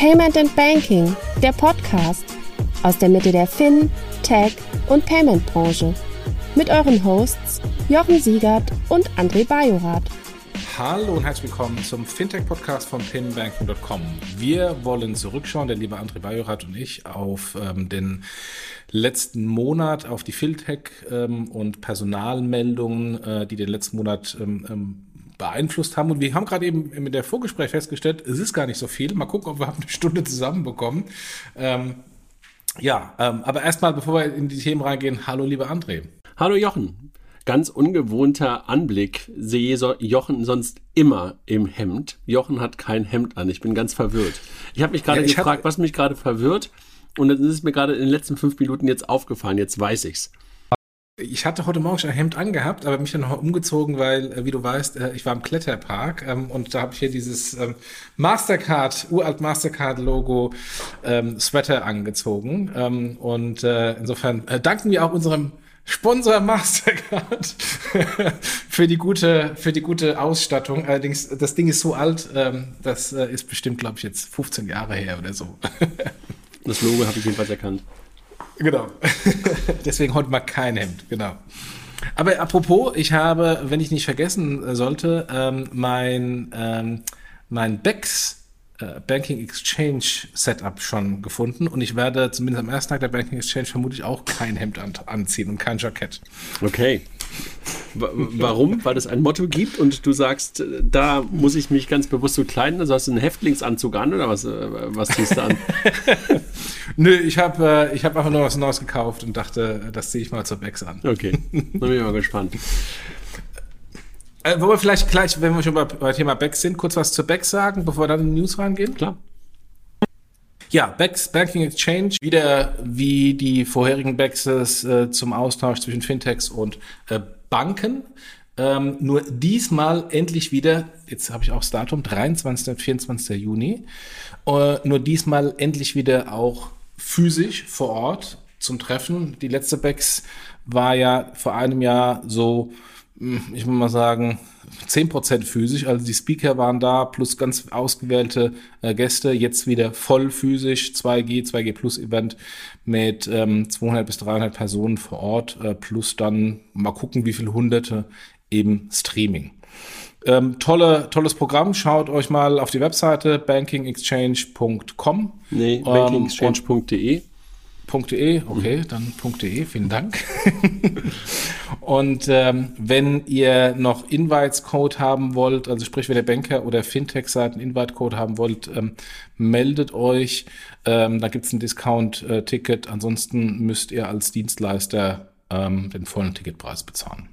Payment and Banking, der Podcast aus der Mitte der Fin, Tech und Payment Branche. Mit euren Hosts Jochen Siegert und André Bajorath. Hallo und herzlich willkommen zum Fintech-Podcast von pinbanking.com. Wir wollen zurückschauen, der liebe André Bajorath und ich, auf ähm, den letzten Monat, auf die Fintech ähm, und Personalmeldungen, äh, die den letzten Monat ähm, ähm beeinflusst haben. Und wir haben gerade eben mit der Vorgespräch festgestellt, es ist gar nicht so viel. Mal gucken, ob wir eine Stunde zusammenbekommen. Ähm, ja, ähm, aber erstmal, bevor wir in die Themen reingehen, hallo lieber André. Hallo Jochen. Ganz ungewohnter Anblick. Sehe Jochen sonst immer im Hemd. Jochen hat kein Hemd an. Ich bin ganz verwirrt. Ich habe mich gerade ja, gefragt, hab... was mich gerade verwirrt. Und dann ist es mir gerade in den letzten fünf Minuten jetzt aufgefallen. Jetzt weiß ich's. Ich hatte heute Morgen schon ein Hemd angehabt, aber mich dann noch umgezogen, weil, äh, wie du weißt, äh, ich war im Kletterpark ähm, und da habe ich hier dieses ähm, Mastercard, uralt Mastercard-Logo ähm, Sweater angezogen. Ähm, und äh, insofern äh, danken wir auch unserem Sponsor Mastercard für die gute für die gute Ausstattung. Allerdings das Ding ist so alt, ähm, das äh, ist bestimmt glaube ich jetzt 15 Jahre her oder so. das Logo habe ich jedenfalls erkannt. Genau. Deswegen heute mal kein Hemd, genau. Aber apropos, ich habe, wenn ich nicht vergessen sollte, ähm, mein, ähm, mein Bex äh, Banking Exchange Setup schon gefunden und ich werde zumindest am ersten Tag der Banking Exchange vermutlich auch kein Hemd an anziehen und kein Jackett. Okay. Warum? Weil es ein Motto gibt und du sagst, äh, da muss ich mich ganz bewusst so kleiden. Also hast du einen Häftlingsanzug an oder was, äh, was ziehst du an? Nö, ich habe ich hab einfach nur was Neues gekauft und dachte, das ziehe ich mal zur Bex an. Okay, dann bin ich mal gespannt. Äh, wollen wir vielleicht gleich, wenn wir schon bei, bei Thema Bex sind, kurz was zur Bex sagen, bevor wir dann in die News reingehen? Klar. Ja, Bex Banking Exchange, wieder wie die vorherigen Bexes äh, zum Austausch zwischen Fintechs und äh, Banken. Ähm, nur diesmal endlich wieder, jetzt habe ich auch das Datum, 23. und 24. Juni, äh, nur diesmal endlich wieder auch physisch vor Ort zum Treffen. Die letzte Bex war ja vor einem Jahr so ich muss mal sagen, 10% physisch. Also die Speaker waren da, plus ganz ausgewählte äh, Gäste. Jetzt wieder voll physisch, 2G, 2G Plus Event mit ähm, 200 bis 300 Personen vor Ort, äh, plus dann mal gucken, wie viele Hunderte eben Streaming. Ähm, tolle, tolles Programm. Schaut euch mal auf die Webseite bankingexchange.com. Nee, ähm, bankingexchange.de. .de, okay, mhm. dann .de, vielen Dank. und ähm, wenn ihr noch Invites-Code haben wollt, also sprich, wenn ihr Banker oder Fintech-Seiten Invite-Code haben wollt, ähm, meldet euch. Ähm, da gibt's ein Discount-Ticket. Ansonsten müsst ihr als Dienstleister ähm, den vollen Ticketpreis bezahlen.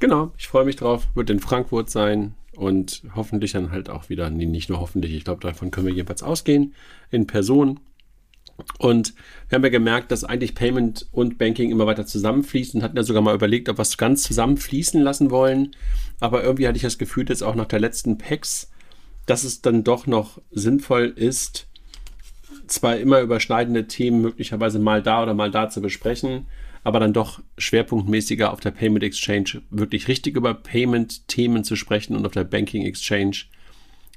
Genau, ich freue mich drauf. Wird in Frankfurt sein und hoffentlich dann halt auch wieder, nee, nicht nur hoffentlich, ich glaube, davon können wir jedenfalls ausgehen, in Person und wir haben ja gemerkt, dass eigentlich Payment und Banking immer weiter zusammenfließen. Hatten ja sogar mal überlegt, ob wir es ganz zusammenfließen lassen wollen. Aber irgendwie hatte ich das Gefühl, jetzt auch nach der letzten PEX, dass es dann doch noch sinnvoll ist, zwar immer überschneidende Themen möglicherweise mal da oder mal da zu besprechen, aber dann doch schwerpunktmäßiger auf der Payment Exchange wirklich richtig über Payment-Themen zu sprechen und auf der Banking Exchange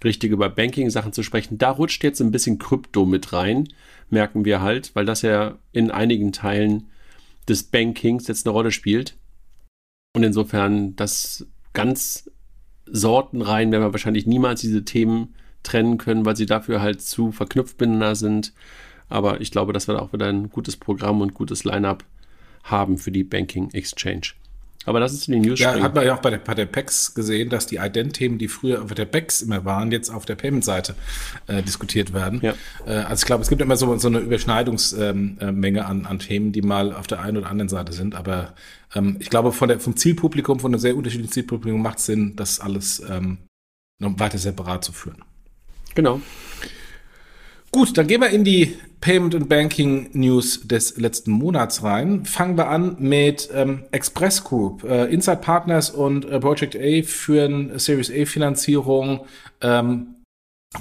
richtig über Banking-Sachen zu sprechen. Da rutscht jetzt ein bisschen Krypto mit rein merken wir halt, weil das ja in einigen Teilen des Bankings jetzt eine Rolle spielt. Und insofern das ganz sortenrein werden wir wahrscheinlich niemals diese Themen trennen können, weil sie dafür halt zu verknüpft miteinander sind. Aber ich glaube, dass wir da auch wieder ein gutes Programm und gutes Line-up haben für die Banking Exchange. Aber das ist in den News. Ja, hat man ja auch bei der, bei der PEX gesehen, dass die Ident-Themen, die früher auf der PEX immer waren, jetzt auf der Payment-Seite äh, diskutiert werden. Ja. Äh, also ich glaube, es gibt immer so, so eine Überschneidungsmenge ähm, an, an Themen, die mal auf der einen oder anderen Seite sind. Aber ähm, ich glaube, von der, vom Zielpublikum, von einem sehr unterschiedlichen Zielpublikum macht es Sinn, das alles ähm, noch weiter separat zu führen. Genau. Gut, dann gehen wir in die Payment and Banking News des letzten Monats rein. Fangen wir an mit ähm, Express Group. Äh, Inside Partners und äh, Project A führen Series A Finanzierung ähm,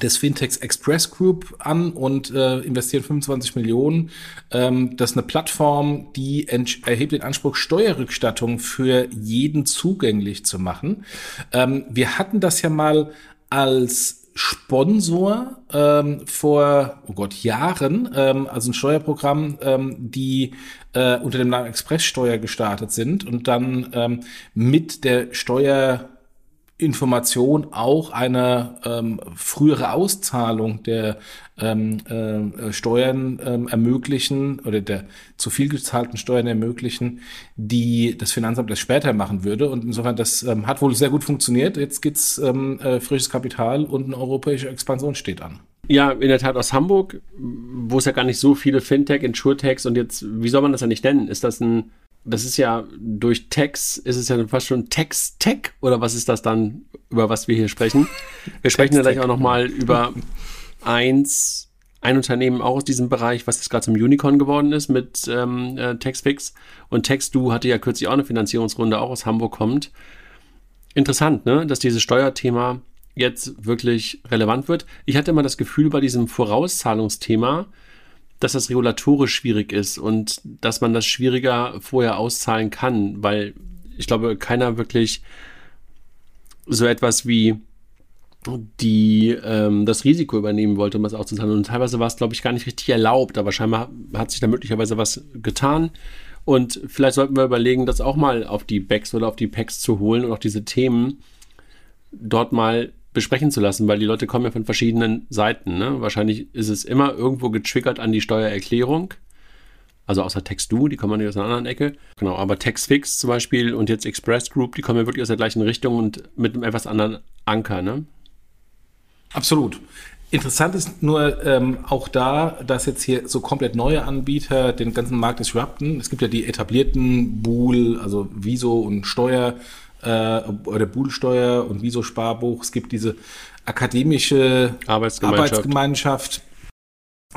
des Fintechs Express Group an und äh, investieren 25 Millionen. Ähm, das ist eine Plattform, die erhebt den Anspruch, Steuerrückstattung für jeden zugänglich zu machen. Ähm, wir hatten das ja mal als Sponsor ähm, vor, oh Gott, Jahren, ähm, also ein Steuerprogramm, ähm, die äh, unter dem Namen Expresssteuer gestartet sind und dann ähm, mit der Steuer Information auch eine ähm, frühere Auszahlung der ähm, äh, Steuern ähm, ermöglichen oder der zu viel gezahlten Steuern ermöglichen, die das Finanzamt das später machen würde. Und insofern, das ähm, hat wohl sehr gut funktioniert. Jetzt gibt's ähm, äh, frisches Kapital und eine europäische Expansion steht an. Ja, in der Tat aus Hamburg, wo es ja gar nicht so viele Fintech, Insurtechs und jetzt, wie soll man das ja nicht nennen? Ist das ein das ist ja durch Text, ist es ja fast schon Text-Tech oder was ist das dann, über was wir hier sprechen? Wir sprechen ja gleich auch nochmal über eins, ein Unternehmen auch aus diesem Bereich, was jetzt gerade zum Unicorn geworden ist mit ähm, äh, Textfix. Und TextDo hatte ja kürzlich auch eine Finanzierungsrunde, auch aus Hamburg kommt. Interessant, ne, dass dieses Steuerthema jetzt wirklich relevant wird. Ich hatte immer das Gefühl bei diesem Vorauszahlungsthema, dass das regulatorisch schwierig ist und dass man das schwieriger vorher auszahlen kann, weil ich glaube, keiner wirklich so etwas wie die ähm, das Risiko übernehmen wollte, um das auszuzahlen. Und teilweise war es, glaube ich, gar nicht richtig erlaubt, aber scheinbar hat sich da möglicherweise was getan. Und vielleicht sollten wir überlegen, das auch mal auf die Backs oder auf die Packs zu holen und auch diese Themen dort mal besprechen zu lassen, weil die Leute kommen ja von verschiedenen Seiten. Ne? Wahrscheinlich ist es immer irgendwo getriggert an die Steuererklärung. Also außer Text-Do, die kommen nicht aus einer anderen Ecke. Genau, aber TextFix zum Beispiel und jetzt Express Group, die kommen ja wirklich aus der gleichen Richtung und mit einem etwas anderen Anker, ne? Absolut. Interessant ist nur ähm, auch da, dass jetzt hier so komplett neue Anbieter den ganzen Markt disrupten. Es gibt ja die etablierten Bool, also Wieso und Steuer äh, oder Buhlsteuer und Wieso Sparbuch. Es gibt diese akademische Arbeitsgemeinschaft, Arbeitsgemeinschaft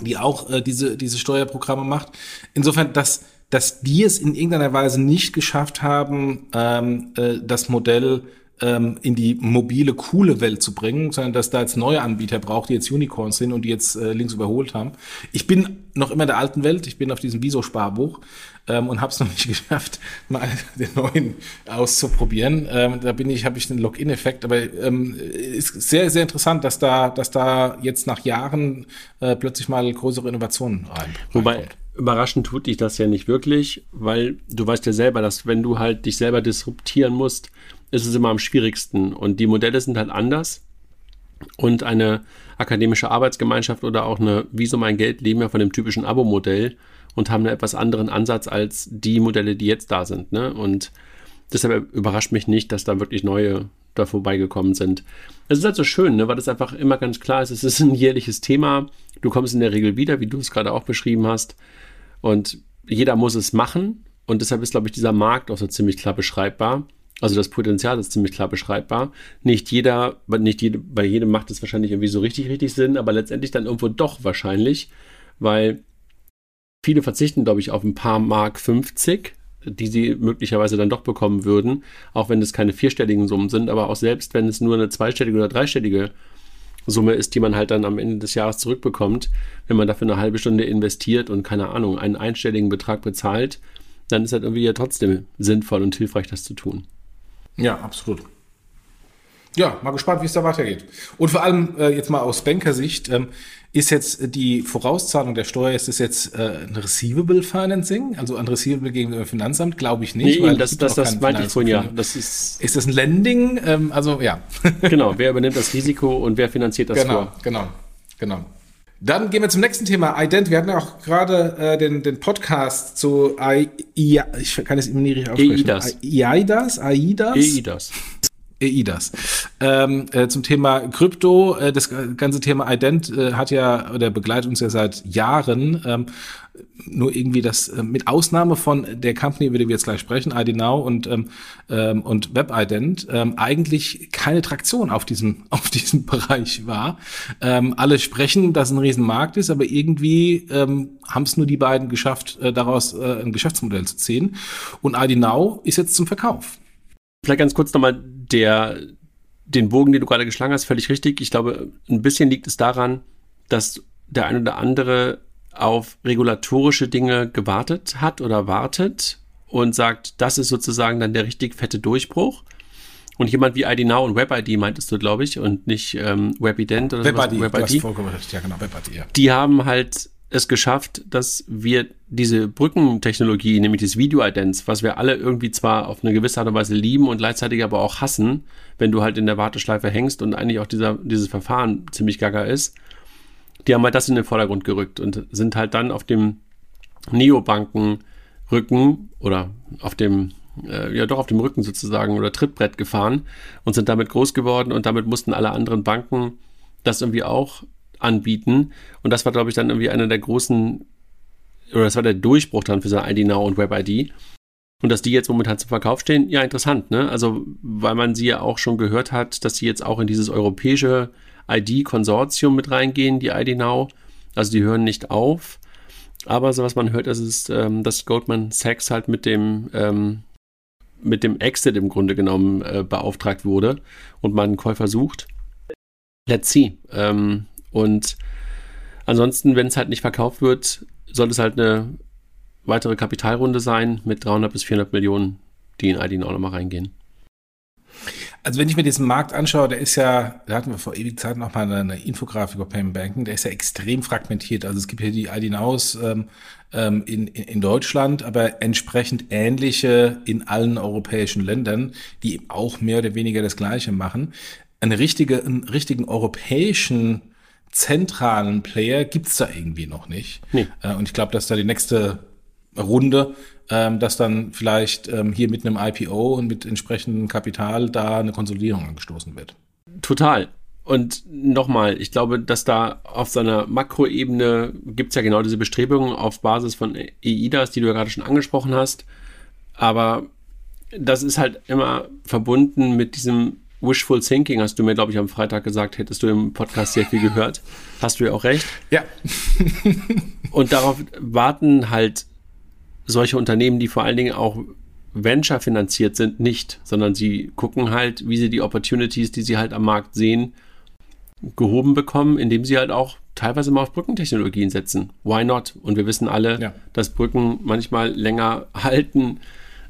die auch äh, diese, diese Steuerprogramme macht. Insofern, dass, dass die es in irgendeiner Weise nicht geschafft haben, ähm, äh, das Modell ähm, in die mobile, coole Welt zu bringen, sondern dass da jetzt neue Anbieter braucht, die jetzt Unicorns sind und die jetzt äh, links überholt haben. Ich bin noch immer in der alten Welt, ich bin auf diesem Viso-Sparbuch ähm, und habe es noch nicht geschafft, mal den neuen auszuprobieren. Ähm, da bin ich, habe ich den Login-Effekt, aber ähm, ist sehr, sehr interessant, dass da, dass da jetzt nach Jahren äh, plötzlich mal größere Innovationen rein. Wobei überraschend tut dich das ja nicht wirklich, weil du weißt ja selber, dass wenn du halt dich selber disruptieren musst, ist es immer am schwierigsten. Und die Modelle sind halt anders. Und eine akademische Arbeitsgemeinschaft oder auch eine Wieso mein Geld leben ja von dem typischen Abo-Modell und haben einen etwas anderen Ansatz als die Modelle, die jetzt da sind. Ne? Und deshalb überrascht mich nicht, dass da wirklich neue da vorbeigekommen sind. Es ist halt so schön, ne? weil das einfach immer ganz klar ist, es ist ein jährliches Thema. Du kommst in der Regel wieder, wie du es gerade auch beschrieben hast. Und jeder muss es machen. Und deshalb ist, glaube ich, dieser Markt auch so ziemlich klar beschreibbar. Also das Potenzial ist ziemlich klar beschreibbar. Nicht jeder, nicht jede, bei jedem macht es wahrscheinlich irgendwie so richtig, richtig Sinn, aber letztendlich dann irgendwo doch wahrscheinlich, weil viele verzichten, glaube ich, auf ein paar Mark 50, die sie möglicherweise dann doch bekommen würden, auch wenn es keine vierstelligen Summen sind, aber auch selbst wenn es nur eine zweistellige oder dreistellige Summe ist, die man halt dann am Ende des Jahres zurückbekommt, wenn man dafür eine halbe Stunde investiert und keine Ahnung, einen einstelligen Betrag bezahlt, dann ist halt irgendwie ja trotzdem sinnvoll und hilfreich, das zu tun. Ja, absolut. Ja, mal gespannt, wie es da weitergeht. Und vor allem äh, jetzt mal aus Bankersicht, ähm, ist jetzt die Vorauszahlung der Steuer, ist das jetzt äh, ein Receivable Financing, also ein Receivable gegenüber dem Finanzamt? Glaube ich nicht. Nee, weil das, das, das meinte ich vorhin ja. Das ist, ist das ein Lending? Ähm, also ja. genau, wer übernimmt das Risiko und wer finanziert das genau, vor? Genau, genau, genau. Dann gehen wir zum nächsten Thema, Ident. Wir hatten ja auch gerade äh, den, den Podcast zu AI, ich kann es immer nie richtig aussprechen. EIDAS. EIDAS? AIDAS? EIDAS. EIDAS. Ähm, äh, zum Thema Krypto, äh, das ganze Thema Ident äh, hat ja oder begleitet uns ja seit Jahren. Ähm, nur irgendwie das äh, mit Ausnahme von der Company, über die wir jetzt gleich sprechen, ID Now und ähm, ähm, und WebIdent, ähm, eigentlich keine Traktion auf diesem auf diesem Bereich war. Ähm, alle sprechen, dass es ein Riesenmarkt ist, aber irgendwie ähm, haben es nur die beiden geschafft, äh, daraus äh, ein Geschäftsmodell zu ziehen. Und ID Now ist jetzt zum Verkauf. Vielleicht ganz kurz nochmal der, den Bogen, den du gerade geschlagen hast, völlig richtig. Ich glaube, ein bisschen liegt es daran, dass der ein oder andere auf regulatorische Dinge gewartet hat oder wartet und sagt, das ist sozusagen dann der richtig fette Durchbruch. Und jemand wie ID Now und WebID meintest du, glaube ich, und nicht ähm, WebIdent oder WebID, sowas. WebID. recht. Ja, genau, WebID, ja. Die haben halt es geschafft, dass wir diese Brückentechnologie, nämlich das Video-Idents, was wir alle irgendwie zwar auf eine gewisse Art und Weise lieben und gleichzeitig aber auch hassen, wenn du halt in der Warteschleife hängst und eigentlich auch dieser, dieses Verfahren ziemlich gaga ist, die haben halt das in den Vordergrund gerückt und sind halt dann auf dem Neobanken-Rücken oder auf dem, äh, ja doch auf dem Rücken sozusagen oder Trittbrett gefahren und sind damit groß geworden und damit mussten alle anderen Banken das irgendwie auch anbieten. Und das war, glaube ich, dann irgendwie einer der großen, oder das war der Durchbruch dann für so ID Now und WebID. Und dass die jetzt momentan zum Verkauf stehen, ja, interessant, ne? Also, weil man sie ja auch schon gehört hat, dass sie jetzt auch in dieses europäische ID-Konsortium mit reingehen, die ID Now. Also, die hören nicht auf. Aber so was man hört, ist, ist ähm, dass Goldman Sachs halt mit dem, ähm, mit dem Exit im Grunde genommen äh, beauftragt wurde und man einen Käufer sucht. Let's see. Ähm, und ansonsten, wenn es halt nicht verkauft wird, soll es halt eine weitere Kapitalrunde sein mit 300 bis 400 Millionen, die in ID auch nochmal reingehen. Also wenn ich mir diesen Markt anschaue, der ist ja, da hatten wir vor ewig Zeit noch mal eine, Infografik über Payment Banking, der ist ja extrem fragmentiert. Also es gibt hier die ID Nows ähm, ähm, in, in, in Deutschland, aber entsprechend ähnliche in allen europäischen Ländern, die auch mehr oder weniger das Gleiche machen. Eine richtige, einen richtigen europäischen zentralen Player gibt's da irgendwie noch nicht. Nee. Äh, und ich glaube, dass da die nächste Runde, ähm, dass dann vielleicht ähm, hier mit einem IPO und mit entsprechendem Kapital da eine Konsolidierung angestoßen wird. Total. Und nochmal, ich glaube, dass da auf seiner Makroebene gibt's ja genau diese Bestrebungen auf Basis von EIDAS, die du ja gerade schon angesprochen hast. Aber das ist halt immer verbunden mit diesem Wishful Thinking hast du mir, glaube ich, am Freitag gesagt, hättest du im Podcast sehr viel gehört. Hast du ja auch recht. Ja. und darauf warten halt solche Unternehmen, die vor allen Dingen auch Venture finanziert sind, nicht, sondern sie gucken halt, wie sie die Opportunities, die sie halt am Markt sehen, gehoben bekommen, indem sie halt auch teilweise mal auf Brückentechnologien setzen. Why not? Und wir wissen alle, ja. dass Brücken manchmal länger halten.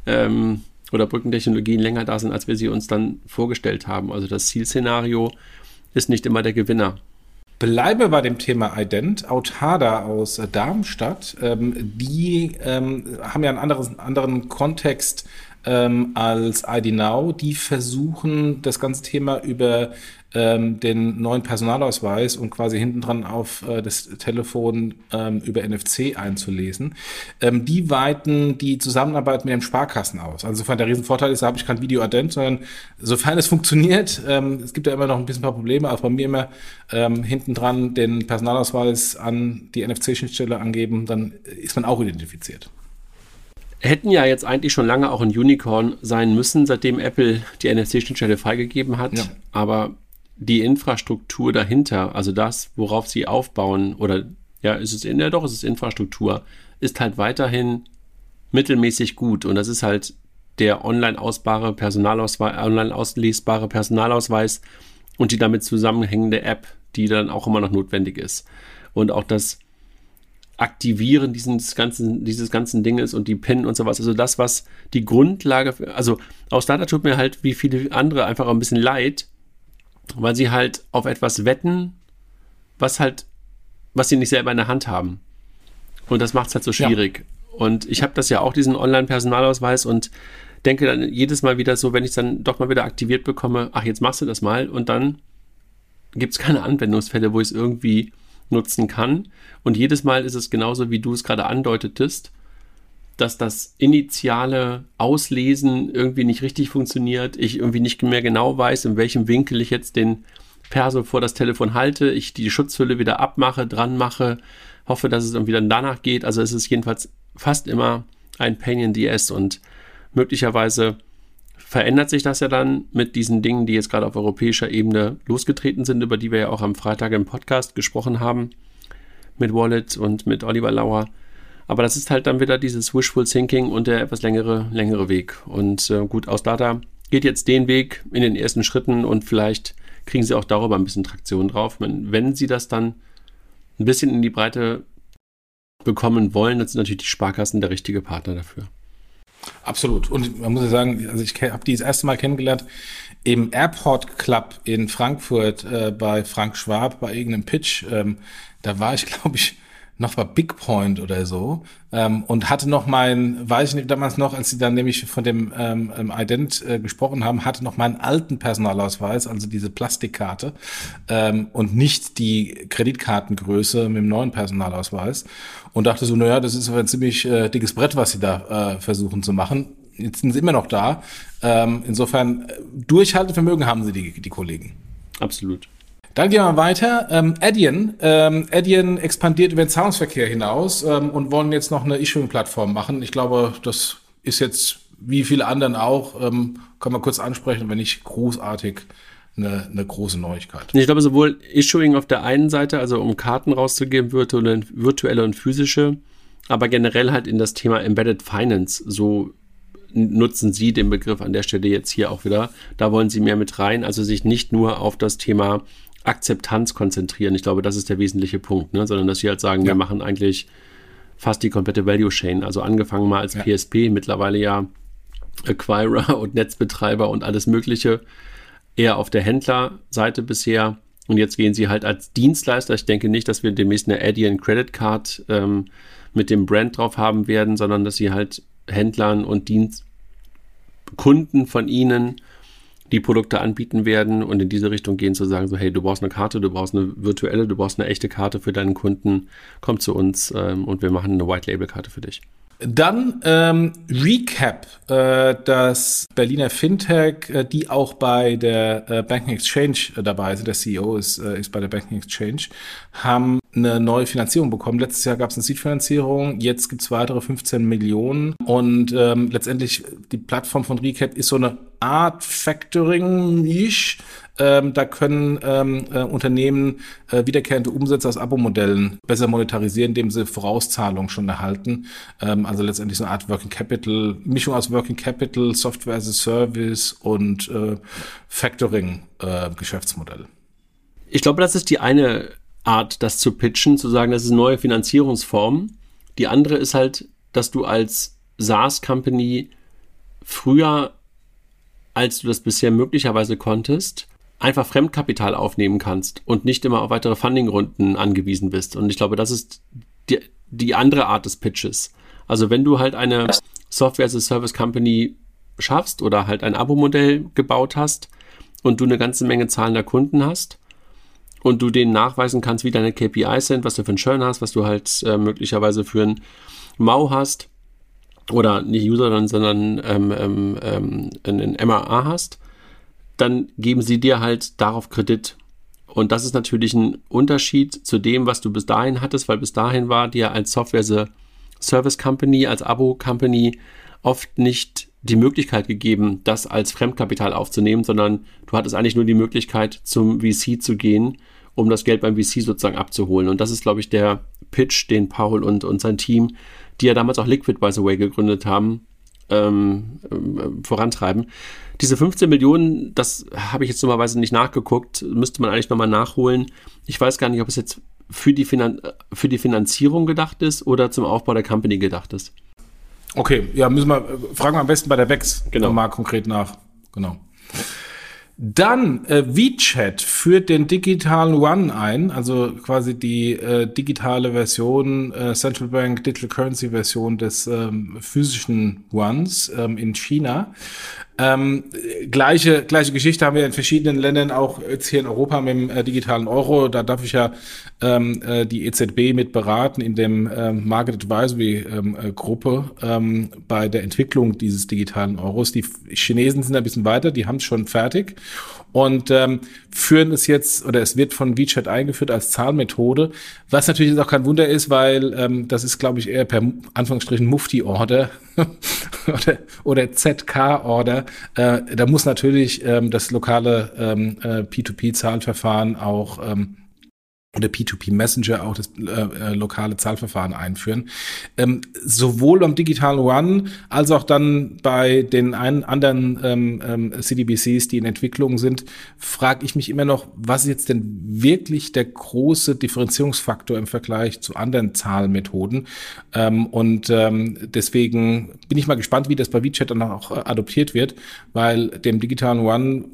Ähm, oder Brückentechnologien länger da sind, als wir sie uns dann vorgestellt haben. Also das Zielszenario ist nicht immer der Gewinner. Bleibe bei dem Thema Ident. Autada aus Darmstadt, ähm, die ähm, haben ja einen anderen, anderen Kontext ähm, als ID Now. Die versuchen das ganze Thema über ähm, den neuen Personalausweis und quasi hinten dran auf äh, das Telefon ähm, über NFC einzulesen. Ähm, die weiten die Zusammenarbeit mit dem Sparkassen aus. Also sofern der Riesenvorteil ist, da habe ich kein Video-Adent, sondern sofern es funktioniert, ähm, es gibt ja immer noch ein bisschen ein paar Probleme, auch bei mir immer ähm, hinten dran den Personalausweis an die NFC-Schnittstelle angeben, dann ist man auch identifiziert hätten ja jetzt eigentlich schon lange auch ein Unicorn sein müssen, seitdem Apple die NFC-Schnittstelle freigegeben hat. Ja. Aber die Infrastruktur dahinter, also das, worauf sie aufbauen, oder ja, ist es in ja doch, ist es Infrastruktur, ist halt weiterhin mittelmäßig gut. Und das ist halt der online ausbare Personalausweis, online auslesbare Personalausweis und die damit zusammenhängende App, die dann auch immer noch notwendig ist. Und auch das Aktivieren dieses ganzen, dieses ganzen Dinges und die PIN und sowas. Also das, was die Grundlage, für, also aus Data tut mir halt wie viele andere einfach ein bisschen leid, weil sie halt auf etwas wetten, was halt, was sie nicht selber in der Hand haben. Und das macht es halt so schwierig. Ja. Und ich habe das ja auch, diesen Online-Personalausweis und denke dann jedes Mal wieder so, wenn ich es dann doch mal wieder aktiviert bekomme, ach, jetzt machst du das mal und dann gibt es keine Anwendungsfälle, wo ich es irgendwie nutzen kann. Und jedes Mal ist es genauso, wie du es gerade andeutetest dass das initiale Auslesen irgendwie nicht richtig funktioniert, ich irgendwie nicht mehr genau weiß, in welchem Winkel ich jetzt den Perso vor das Telefon halte, ich die Schutzhülle wieder abmache, dran mache, hoffe, dass es irgendwie dann danach geht. Also es ist jedenfalls fast immer ein Pain in the Ass und möglicherweise verändert sich das ja dann mit diesen Dingen, die jetzt gerade auf europäischer Ebene losgetreten sind, über die wir ja auch am Freitag im Podcast gesprochen haben mit Wallet und mit Oliver Lauer aber das ist halt dann wieder dieses Wishful Thinking und der etwas längere, längere Weg. Und äh, gut, aus Data geht jetzt den Weg in den ersten Schritten und vielleicht kriegen sie auch darüber ein bisschen Traktion drauf. Wenn, wenn sie das dann ein bisschen in die Breite bekommen wollen, dann sind natürlich die Sparkassen der richtige Partner dafür. Absolut. Und man muss ja sagen, also ich habe die das erste Mal kennengelernt im Airport Club in Frankfurt äh, bei Frank Schwab bei irgendeinem Pitch. Ähm, da war ich, glaube ich, noch bei Big Point oder so ähm, und hatte noch mein, weiß ich nicht damals noch, als sie dann nämlich von dem ähm, ähm, Ident äh, gesprochen haben, hatte noch meinen alten Personalausweis, also diese Plastikkarte ähm, und nicht die Kreditkartengröße mit dem neuen Personalausweis und dachte so, naja, das ist aber ein ziemlich äh, dickes Brett, was sie da äh, versuchen zu machen. Jetzt sind sie immer noch da. Ähm, insofern, äh, Durchhaltevermögen haben sie, die, die Kollegen. Absolut. Dann gehen wir weiter. Ähm, Adyen, ähm, Adyen expandiert über den Zahlungsverkehr hinaus ähm, und wollen jetzt noch eine Issuing-Plattform machen. Ich glaube, das ist jetzt wie viele anderen auch, ähm, kann man kurz ansprechen, wenn nicht großartig eine, eine große Neuigkeit. Ich glaube, sowohl Issuing auf der einen Seite, also um Karten rauszugeben, virtuelle, virtuelle und physische, aber generell halt in das Thema Embedded Finance, so nutzen Sie den Begriff an der Stelle jetzt hier auch wieder. Da wollen Sie mehr mit rein, also sich nicht nur auf das Thema Akzeptanz konzentrieren. Ich glaube, das ist der wesentliche Punkt, ne? sondern dass sie halt sagen, ja. wir machen eigentlich fast die komplette Value Chain. Also angefangen mal als ja. PSP, mittlerweile ja Acquirer und Netzbetreiber und alles Mögliche. Eher auf der Händlerseite bisher. Und jetzt gehen sie halt als Dienstleister. Ich denke nicht, dass wir demnächst eine Adyen Credit Card ähm, mit dem Brand drauf haben werden, sondern dass sie halt Händlern und Dienst Kunden von ihnen die Produkte anbieten werden und in diese Richtung gehen zu sagen, so hey, du brauchst eine Karte, du brauchst eine virtuelle, du brauchst eine echte Karte für deinen Kunden, komm zu uns ähm, und wir machen eine White Label Karte für dich. Dann ähm, Recap, äh, das Berliner Fintech, äh, die auch bei der äh, Banking Exchange äh, dabei sind, der CEO ist, äh, ist bei der Banking Exchange, haben eine neue Finanzierung bekommen. Letztes Jahr gab es eine Seed-Finanzierung, jetzt gibt's weitere 15 Millionen. Und ähm, letztendlich die Plattform von Recap ist so eine Art Factoring-ish, ähm, da können ähm, äh, Unternehmen äh, wiederkehrende Umsätze aus Abo-Modellen besser monetarisieren, indem sie Vorauszahlungen schon erhalten. Ähm, also letztendlich so eine Art Working Capital, Mischung aus Working Capital, Software as a Service und äh, Factoring-Geschäftsmodell. Äh, ich glaube, das ist die eine Art, das zu pitchen, zu sagen, das ist eine neue Finanzierungsform. Die andere ist halt, dass du als SaaS-Company früher, als du das bisher möglicherweise konntest, einfach Fremdkapital aufnehmen kannst und nicht immer auf weitere Fundingrunden angewiesen bist. Und ich glaube, das ist die, die andere Art des Pitches. Also wenn du halt eine Software as a Service Company schaffst oder halt ein Abo-Modell gebaut hast und du eine ganze Menge zahlender Kunden hast und du denen nachweisen kannst, wie deine KPIs sind, was du für einen Churn hast, was du halt äh, möglicherweise für einen MAU hast oder nicht User, sondern ähm, ähm, ähm, einen MRA hast, dann geben sie dir halt darauf Kredit. Und das ist natürlich ein Unterschied zu dem, was du bis dahin hattest, weil bis dahin war dir als Software Service Company, als Abo Company oft nicht die Möglichkeit gegeben, das als Fremdkapital aufzunehmen, sondern du hattest eigentlich nur die Möglichkeit, zum VC zu gehen, um das Geld beim VC sozusagen abzuholen. Und das ist, glaube ich, der Pitch, den Paul und, und sein Team, die ja damals auch Liquid, by the way, gegründet haben, ähm, ähm, vorantreiben. Diese 15 Millionen, das habe ich jetzt normalerweise nicht nachgeguckt, müsste man eigentlich nochmal nachholen. Ich weiß gar nicht, ob es jetzt für die, Finan für die Finanzierung gedacht ist oder zum Aufbau der Company gedacht ist. Okay, ja, müssen wir, fragen wir am besten bei der Bex genau. mal konkret nach. Genau. Dann äh, WeChat führt den digitalen One ein, also quasi die äh, digitale Version, äh, Central Bank Digital Currency Version des ähm, physischen Ones ähm, in China. Ähm, gleiche, gleiche Geschichte haben wir in verschiedenen Ländern, auch jetzt hier in Europa mit dem äh, digitalen Euro. Da darf ich ja ähm, äh, die EZB mit beraten in dem ähm, Market Advisory ähm, äh, Gruppe ähm, bei der Entwicklung dieses digitalen Euros. Die Chinesen sind ein bisschen weiter, die haben es schon fertig und ähm, führen es jetzt oder es wird von WeChat eingeführt als Zahlmethode, was natürlich jetzt auch kein Wunder ist, weil ähm, das ist, glaube ich, eher per Anführungsstrichen Mufti-Order oder, oder ZK-Order. Äh, da muss natürlich ähm, das lokale ähm, äh, P2P-Zahlverfahren auch ähm, oder P2P Messenger auch das äh, äh, lokale Zahlverfahren einführen. Ähm, sowohl beim digitalen One als auch dann bei den ein, anderen ähm, ähm, CDBCs, die in Entwicklung sind, frage ich mich immer noch, was ist jetzt denn wirklich der große Differenzierungsfaktor im Vergleich zu anderen Zahlmethoden? Ähm, und ähm, deswegen bin ich mal gespannt, wie das bei WeChat dann auch äh, adoptiert wird, weil dem digitalen One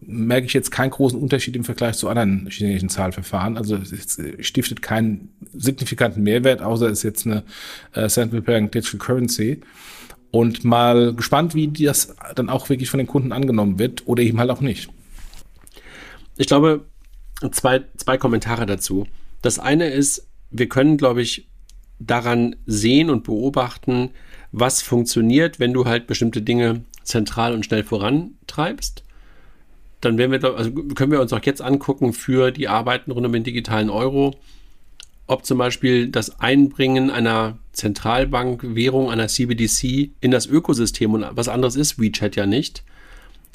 merke ich jetzt keinen großen Unterschied im Vergleich zu anderen chinesischen Zahlverfahren. Also es stiftet keinen signifikanten Mehrwert, außer es ist jetzt eine äh, Central Bank Digital Currency. Und mal gespannt, wie das dann auch wirklich von den Kunden angenommen wird oder eben halt auch nicht. Ich glaube, zwei, zwei Kommentare dazu. Das eine ist, wir können, glaube ich, daran sehen und beobachten, was funktioniert, wenn du halt bestimmte Dinge zentral und schnell vorantreibst. Dann werden wir, also können wir uns auch jetzt angucken für die Arbeiten rund um den digitalen Euro, ob zum Beispiel das Einbringen einer Zentralbankwährung, einer CBDC in das Ökosystem und was anderes ist WeChat ja nicht,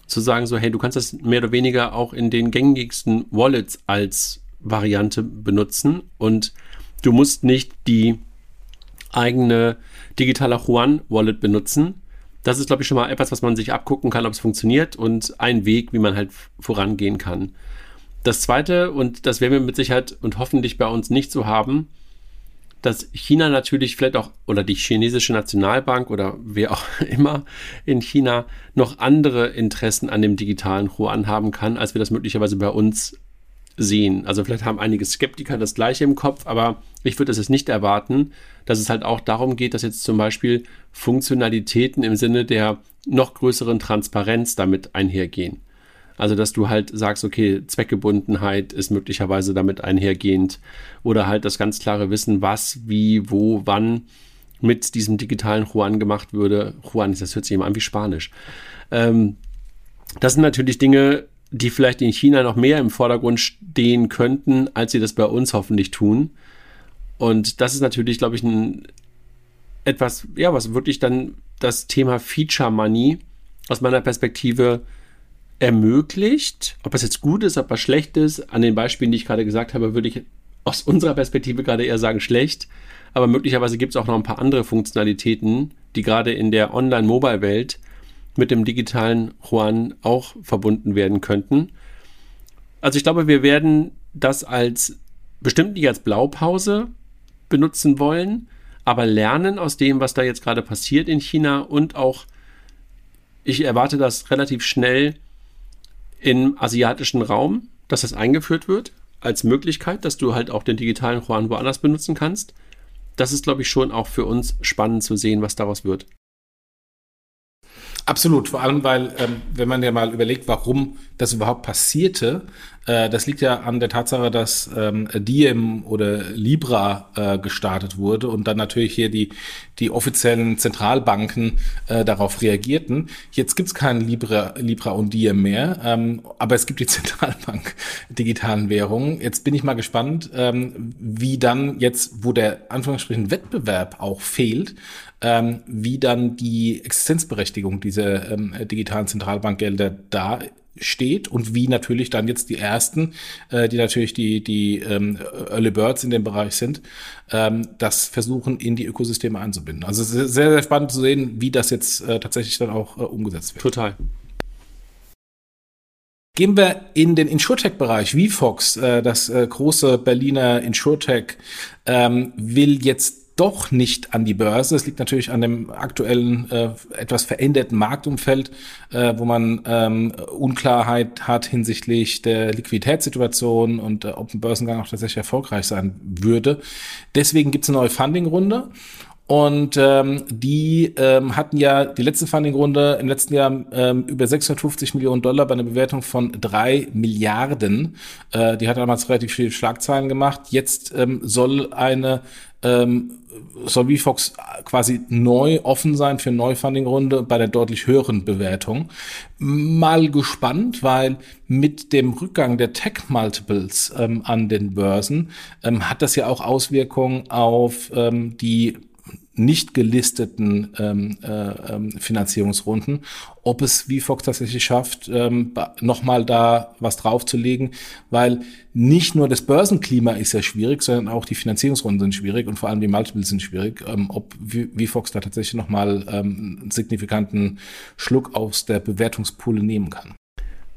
zu sagen so, hey, du kannst das mehr oder weniger auch in den gängigsten Wallets als Variante benutzen und du musst nicht die eigene digitale Juan Wallet benutzen. Das ist, glaube ich, schon mal etwas, was man sich abgucken kann, ob es funktioniert und ein Weg, wie man halt vorangehen kann. Das zweite, und das werden wir mit Sicherheit und hoffentlich bei uns nicht so haben, dass China natürlich vielleicht auch oder die chinesische Nationalbank oder wer auch immer in China noch andere Interessen an dem digitalen Yuan haben kann, als wir das möglicherweise bei uns sehen. Also vielleicht haben einige Skeptiker das gleiche im Kopf, aber ich würde es jetzt nicht erwarten, dass es halt auch darum geht, dass jetzt zum Beispiel Funktionalitäten im Sinne der noch größeren Transparenz damit einhergehen. Also, dass du halt sagst, okay, Zweckgebundenheit ist möglicherweise damit einhergehend oder halt das ganz klare Wissen, was, wie, wo, wann mit diesem digitalen Juan gemacht würde. Juan, das hört sich immer an wie Spanisch. Ähm, das sind natürlich Dinge, die vielleicht in China noch mehr im Vordergrund stehen könnten, als sie das bei uns hoffentlich tun. Und das ist natürlich, glaube ich, ein etwas, ja, was wirklich dann das Thema Feature Money aus meiner Perspektive ermöglicht. Ob es jetzt gut ist, ob es schlecht ist, an den Beispielen, die ich gerade gesagt habe, würde ich aus unserer Perspektive gerade eher sagen schlecht. Aber möglicherweise gibt es auch noch ein paar andere Funktionalitäten, die gerade in der Online-Mobile-Welt mit dem digitalen Juan auch verbunden werden könnten. Also ich glaube, wir werden das als bestimmt nicht als Blaupause benutzen wollen, aber lernen aus dem, was da jetzt gerade passiert in China und auch, ich erwarte das relativ schnell im asiatischen Raum, dass das eingeführt wird als Möglichkeit, dass du halt auch den digitalen Juan woanders benutzen kannst. Das ist, glaube ich, schon auch für uns spannend zu sehen, was daraus wird. Absolut, vor allem, weil, ähm, wenn man ja mal überlegt, warum das überhaupt passierte, äh, das liegt ja an der Tatsache, dass ähm, Diem oder Libra äh, gestartet wurde und dann natürlich hier die, die offiziellen Zentralbanken äh, darauf reagierten. Jetzt gibt's kein Libra, Libra und Diem mehr, ähm, aber es gibt die Zentralbank digitalen Währungen. Jetzt bin ich mal gespannt, ähm, wie dann jetzt, wo der Anführungsstrichen Wettbewerb auch fehlt, ähm, wie dann die Existenzberechtigung dieser ähm, digitalen Zentralbankgelder da steht und wie natürlich dann jetzt die ersten, äh, die natürlich die, die ähm, Early Birds in dem Bereich sind, ähm, das versuchen in die Ökosysteme einzubinden. Also es ist sehr, sehr spannend zu sehen, wie das jetzt äh, tatsächlich dann auch äh, umgesetzt wird. Total. Gehen wir in den Insurtech-Bereich. VFox, äh, das äh, große Berliner Insurtech, ähm, will jetzt doch nicht an die Börse. Es liegt natürlich an dem aktuellen äh, etwas veränderten Marktumfeld, äh, wo man ähm, Unklarheit hat hinsichtlich der Liquiditätssituation und äh, ob ein Börsengang auch tatsächlich erfolgreich sein würde. Deswegen gibt es eine neue Funding-Runde und ähm, die ähm, hatten ja die letzte Funding-Runde im letzten Jahr ähm, über 650 Millionen Dollar bei einer Bewertung von drei Milliarden. Äh, die hat damals relativ viele Schlagzeilen gemacht. Jetzt ähm, soll eine ähm, soll VFox quasi neu offen sein für eine Neufunding-Runde bei der deutlich höheren Bewertung. Mal gespannt, weil mit dem Rückgang der Tech-Multiples ähm, an den Börsen ähm, hat das ja auch Auswirkungen auf ähm, die nicht gelisteten ähm, äh, ähm, Finanzierungsrunden, ob es wie Fox tatsächlich schafft, ähm, nochmal da was draufzulegen, weil nicht nur das Börsenklima ist ja schwierig, sondern auch die Finanzierungsrunden sind schwierig und vor allem die Multiples sind schwierig, ähm, ob wie Fox da tatsächlich nochmal ähm, einen signifikanten Schluck aus der Bewertungspoole nehmen kann.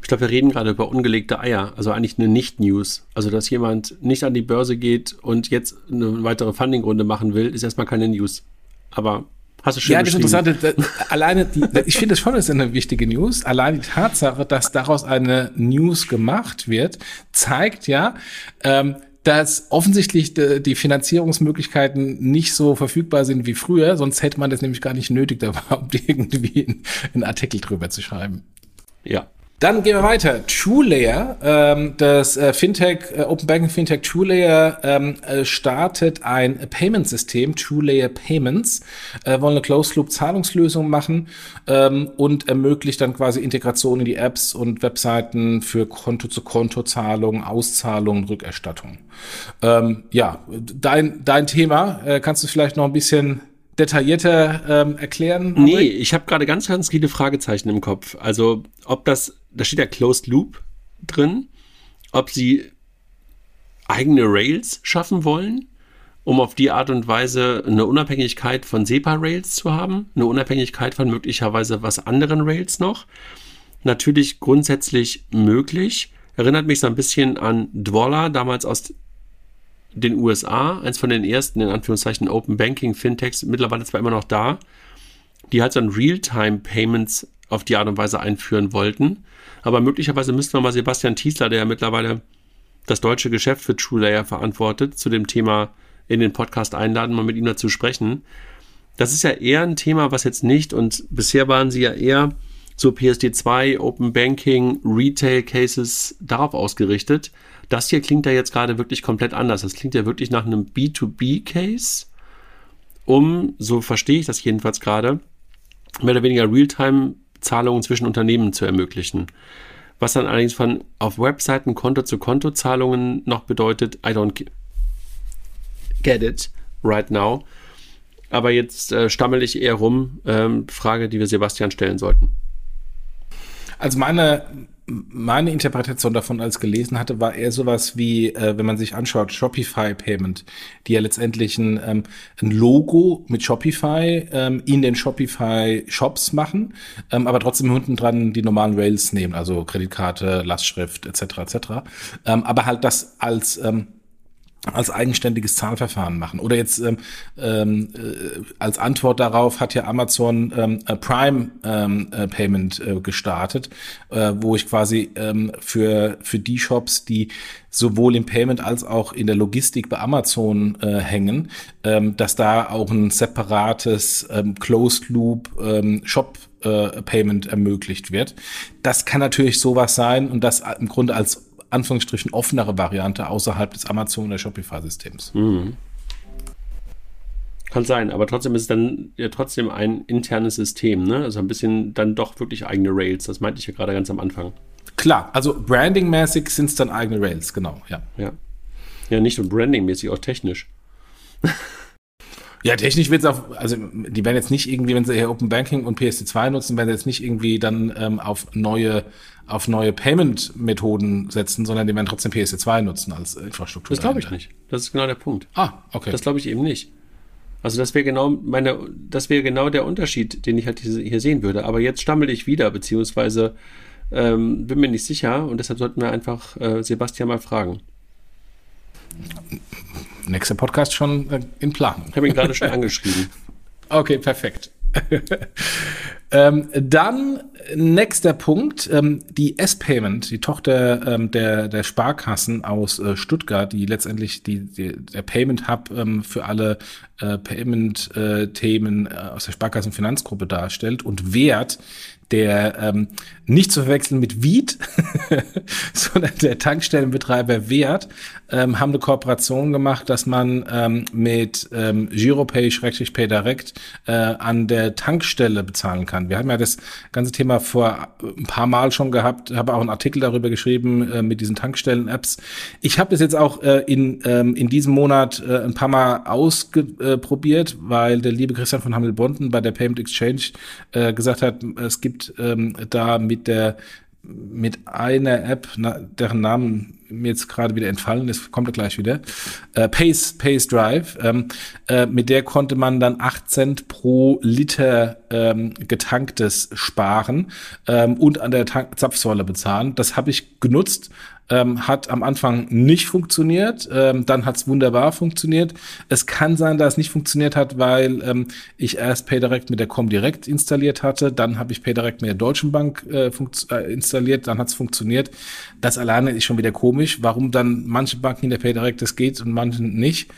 Ich glaube, wir reden gerade über ungelegte Eier, also eigentlich eine Nicht-News. Also, dass jemand nicht an die Börse geht und jetzt eine weitere Funding-Runde machen will, ist erstmal keine News. Aber Hast du schön Ja, das. Interessante, da- alleine, die, ich finde das schon, ist eine wichtige News. Allein die Tatsache, dass daraus eine News gemacht wird, zeigt ja, ähm, dass offensichtlich die Finanzierungsmöglichkeiten nicht so verfügbar sind wie früher, sonst hätte man das nämlich gar nicht nötig, da überhaupt irgendwie einen Artikel drüber zu schreiben. Ja. Dann gehen wir weiter. TrueLayer, ähm, das äh, Fintech, äh, Open Banking Fintech TrueLayer ähm, äh, startet ein Payment-System, TrueLayer Payments, äh, wollen eine Closed-Loop-Zahlungslösung machen ähm, und ermöglicht dann quasi Integration in die Apps und Webseiten für Konto-zu-Konto-Zahlungen, Auszahlungen, Rückerstattung. Ähm, ja, dein, dein Thema, äh, kannst du vielleicht noch ein bisschen detaillierter ähm, erklären? Nee, ich habe gerade ganz, ganz viele Fragezeichen im Kopf. Also, ob das, da steht ja Closed Loop drin, ob sie eigene Rails schaffen wollen, um auf die Art und Weise eine Unabhängigkeit von SEPA-Rails zu haben, eine Unabhängigkeit von möglicherweise was anderen Rails noch. Natürlich grundsätzlich möglich. Erinnert mich so ein bisschen an Dwolla, damals aus den USA, eins von den ersten, in Anführungszeichen, Open Banking Fintechs, mittlerweile zwar immer noch da, die halt so ein Real-Time-Payments auf die Art und Weise einführen wollten. Aber möglicherweise müssten wir mal Sebastian Tiesler, der ja mittlerweile das deutsche Geschäft für TrueLayer verantwortet, zu dem Thema in den Podcast einladen, mal mit ihm dazu sprechen. Das ist ja eher ein Thema, was jetzt nicht, und bisher waren sie ja eher so PSD2, Open Banking, Retail Cases darauf ausgerichtet. Das hier klingt ja jetzt gerade wirklich komplett anders. Das klingt ja wirklich nach einem B2B-Case, um, so verstehe ich das jedenfalls gerade, mehr oder weniger Realtime-Zahlungen zwischen Unternehmen zu ermöglichen. Was dann allerdings von auf Webseiten Konto-zu-Konto-Zahlungen noch bedeutet, I don't get it right now. Aber jetzt äh, stammel ich eher rum. Ähm, Frage, die wir Sebastian stellen sollten. Also meine, meine Interpretation davon, als gelesen hatte, war eher sowas wie, äh, wenn man sich anschaut, Shopify Payment, die ja letztendlich ein, ähm, ein Logo mit Shopify ähm, in den Shopify Shops machen, ähm, aber trotzdem hinten dran die normalen Rails nehmen, also Kreditkarte, Lastschrift etc. etc. Ähm, aber halt das als ähm, als eigenständiges Zahlverfahren machen. Oder jetzt ähm, ähm, äh, als Antwort darauf hat ja Amazon ähm, äh, Prime ähm, äh, Payment äh, gestartet, äh, wo ich quasi ähm, für, für die Shops, die sowohl im Payment als auch in der Logistik bei Amazon äh, hängen, ähm, dass da auch ein separates ähm, Closed Loop ähm, Shop äh, Payment ermöglicht wird. Das kann natürlich sowas sein und das im Grunde als Anführungsstrichen offenere Variante außerhalb des Amazon- oder Shopify-Systems. Kann sein, aber trotzdem ist es dann ja trotzdem ein internes System, ne? Also ein bisschen dann doch wirklich eigene Rails. Das meinte ich ja gerade ganz am Anfang. Klar, also brandingmäßig sind es dann eigene Rails, genau, ja. Ja. Ja, nicht nur brandingmäßig, auch technisch. Ja, technisch wird es auch, also die werden jetzt nicht irgendwie, wenn sie eher Open Banking und PSD2 nutzen, werden sie jetzt nicht irgendwie dann ähm, auf neue auf neue Payment-Methoden setzen, sondern die werden trotzdem PSD2 nutzen als Infrastruktur. Das glaube ich nicht. Das ist genau der Punkt. Ah, okay. Das glaube ich eben nicht. Also das wäre genau meine, das wäre genau der Unterschied, den ich halt hier, hier sehen würde. Aber jetzt stammel ich wieder, beziehungsweise ähm, bin mir nicht sicher und deshalb sollten wir einfach äh, Sebastian mal fragen. Nächster Podcast schon äh, in Planung. Ich habe ihn gerade schon angeschrieben. Okay, perfekt. ähm, dann nächster Punkt, ähm, die S-Payment, die Tochter ähm, der, der Sparkassen aus äh, Stuttgart, die letztendlich die, die, der Payment Hub ähm, für alle äh, Payment-Themen äh, aus der Sparkassenfinanzgruppe darstellt und Wert, der ähm, nicht zu verwechseln mit Wied, sondern der Tankstellenbetreiber Wert, ähm, haben eine Kooperation gemacht, dass man ähm, mit ähm, Giropay, Schrägstrich Pay Direct äh, an der Tankstelle bezahlen kann. Wir haben ja das ganze Thema vor ein paar Mal schon gehabt, habe auch einen Artikel darüber geschrieben äh, mit diesen Tankstellen-Apps. Ich habe das jetzt auch äh, in, ähm, in diesem Monat äh, ein paar Mal ausprobiert, weil der liebe Christian von Hamel-Bonden bei der Payment Exchange äh, gesagt hat, es gibt ähm, da mit der mit einer App, na, deren Namen mir jetzt gerade wieder entfallen ist, kommt er gleich wieder, äh, Pace, Pace Drive, ähm, äh, mit der konnte man dann 8 Cent pro Liter ähm, getanktes sparen ähm, und an der Tank Zapfsäule bezahlen. Das habe ich genutzt, ähm, hat am Anfang nicht funktioniert, ähm, dann hat es wunderbar funktioniert. Es kann sein, dass es nicht funktioniert hat, weil ähm, ich erst PayDirect mit der Comdirect installiert hatte, dann habe ich PayDirect mit der Deutschen Bank äh, äh, installiert, dann hat es funktioniert. Das alleine ist schon wieder komisch, warum dann manche Banken in der PayDirect das geht und manche nicht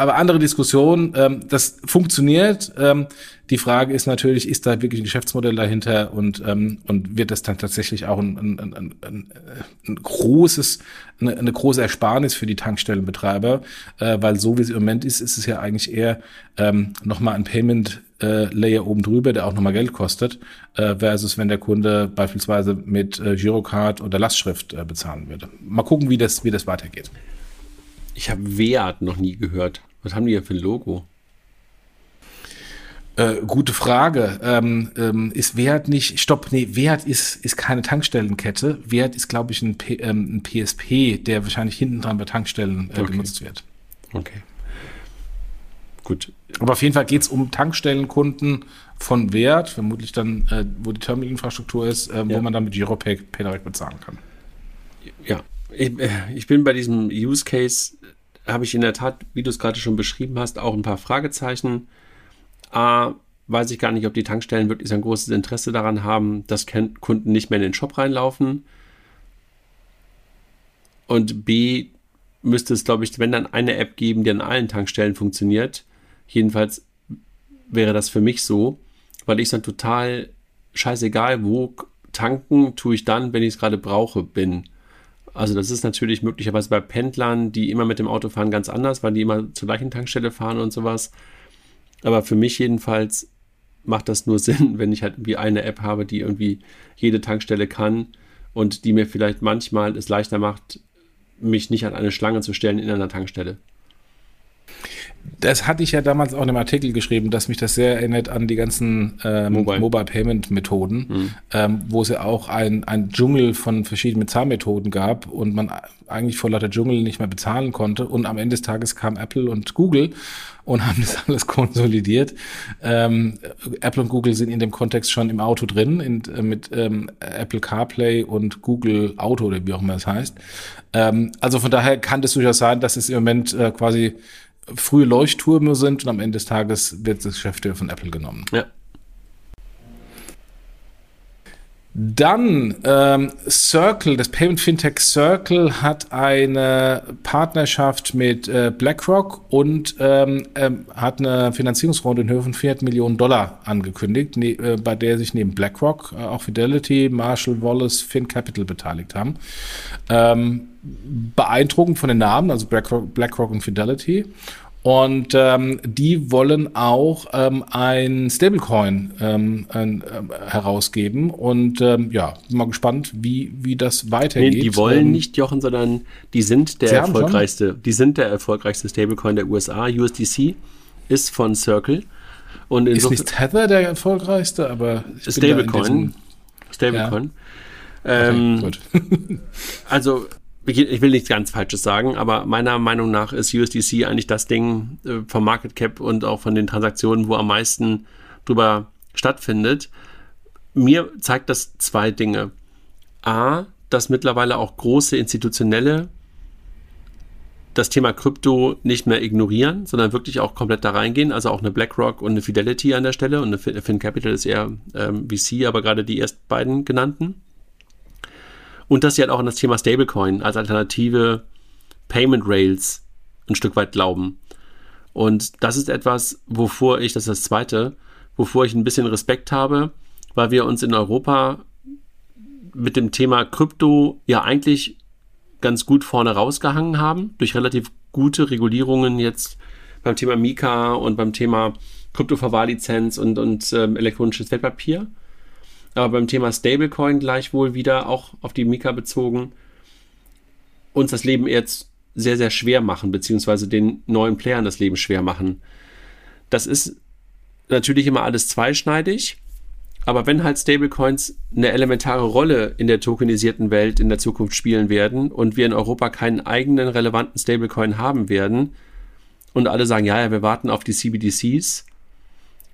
aber andere Diskussion. Ähm, das funktioniert. Ähm, die Frage ist natürlich, ist da wirklich ein Geschäftsmodell dahinter und, ähm, und wird das dann tatsächlich auch ein, ein, ein, ein, ein großes, eine, eine große Ersparnis für die Tankstellenbetreiber, äh, weil so wie es im Moment ist, ist es ja eigentlich eher ähm, nochmal ein Payment äh, Layer oben drüber, der auch nochmal Geld kostet, äh, versus wenn der Kunde beispielsweise mit äh, Girocard oder Lastschrift äh, bezahlen würde. Mal gucken, wie das, wie das weitergeht. Ich habe Wert noch nie gehört. Was haben die hier für ein Logo? Äh, gute Frage. Ähm, ähm, ist Wert nicht, stopp, nee, Wert ist, ist keine Tankstellenkette. Wert ist, glaube ich, ein, P, ähm, ein, PSP, der wahrscheinlich hinten dran bei Tankstellen äh, okay. genutzt wird. Okay. Gut. Aber auf jeden Fall geht es um Tankstellenkunden von Wert, vermutlich dann, äh, wo die Terminalinfrastruktur ist, äh, ja. wo man dann mit Giropay Pay direkt bezahlen kann. Ja, ich, äh, ich bin bei diesem Use Case habe ich in der Tat, wie du es gerade schon beschrieben hast, auch ein paar Fragezeichen. A, weiß ich gar nicht, ob die Tankstellen wirklich ein großes Interesse daran haben, dass Kunden nicht mehr in den Shop reinlaufen. Und B, müsste es, glaube ich, wenn dann eine App geben, die an allen Tankstellen funktioniert. Jedenfalls wäre das für mich so, weil ich dann total scheißegal, wo tanken tue ich dann, wenn ich es gerade brauche, bin. Also das ist natürlich möglicherweise bei Pendlern, die immer mit dem Auto fahren, ganz anders, weil die immer zur gleichen Tankstelle fahren und sowas. Aber für mich jedenfalls macht das nur Sinn, wenn ich halt irgendwie eine App habe, die irgendwie jede Tankstelle kann und die mir vielleicht manchmal es leichter macht, mich nicht an eine Schlange zu stellen in einer Tankstelle. Das hatte ich ja damals auch in einem Artikel geschrieben, dass mich das sehr erinnert an die ganzen ähm, Mobile. Mobile Payment Methoden, mhm. ähm, wo es ja auch ein, ein Dschungel von verschiedenen Bezahlmethoden gab und man eigentlich vor lauter Dschungel nicht mehr bezahlen konnte. Und am Ende des Tages kam Apple und Google und haben das alles konsolidiert. Ähm, Apple und Google sind in dem Kontext schon im Auto drin, in, äh, mit ähm, Apple CarPlay und Google Auto oder wie auch immer es heißt. Ähm, also von daher kann das durchaus sein, dass es im Moment äh, quasi frühe Leuchttürme sind und am Ende des Tages wird das Geschäft von Apple genommen. Ja. Dann ähm, Circle, das Payment Fintech Circle hat eine Partnerschaft mit äh, BlackRock und ähm, ähm, hat eine Finanzierungsrunde in Höhe von 400 Millionen Dollar angekündigt, ne, äh, bei der sich neben BlackRock äh, auch Fidelity, Marshall Wallace, FinCapital beteiligt haben. Ähm, beeindruckend von den Namen, also BlackRock, BlackRock und Fidelity. Und ähm, die wollen auch ähm, ein Stablecoin ähm, ein, äh, herausgeben. Und ähm, ja, bin mal gespannt, wie, wie das weitergeht. Nee, die wollen ähm, nicht Jochen, sondern die sind der erfolgreichste, die sind der erfolgreichste Stablecoin der USA. USDC ist von Circle. Und ist nicht Tether der erfolgreichste, aber Stablecoin. Stablecoin. Ja. Ähm, okay, also ich will nichts ganz Falsches sagen, aber meiner Meinung nach ist USDC eigentlich das Ding äh, vom Market Cap und auch von den Transaktionen, wo am meisten drüber stattfindet. Mir zeigt das zwei Dinge. A, dass mittlerweile auch große institutionelle das Thema Krypto nicht mehr ignorieren, sondern wirklich auch komplett da reingehen. Also auch eine BlackRock und eine Fidelity an der Stelle und eine FinCapital ist eher ähm, VC, aber gerade die erst beiden genannten. Und dass sie halt auch an das Thema Stablecoin als alternative Payment Rails ein Stück weit glauben. Und das ist etwas, wovor ich, das ist das Zweite, wovor ich ein bisschen Respekt habe, weil wir uns in Europa mit dem Thema Krypto ja eigentlich ganz gut vorne rausgehangen haben, durch relativ gute Regulierungen jetzt beim Thema Mika und beim Thema Kryptoverwahrlizenz und, und ähm, elektronisches Wertpapier aber beim Thema Stablecoin gleichwohl wieder auch auf die Mika bezogen, uns das Leben jetzt sehr, sehr schwer machen, beziehungsweise den neuen Playern das Leben schwer machen. Das ist natürlich immer alles zweischneidig, aber wenn halt Stablecoins eine elementare Rolle in der tokenisierten Welt in der Zukunft spielen werden und wir in Europa keinen eigenen relevanten Stablecoin haben werden und alle sagen, ja, ja, wir warten auf die CBDCs,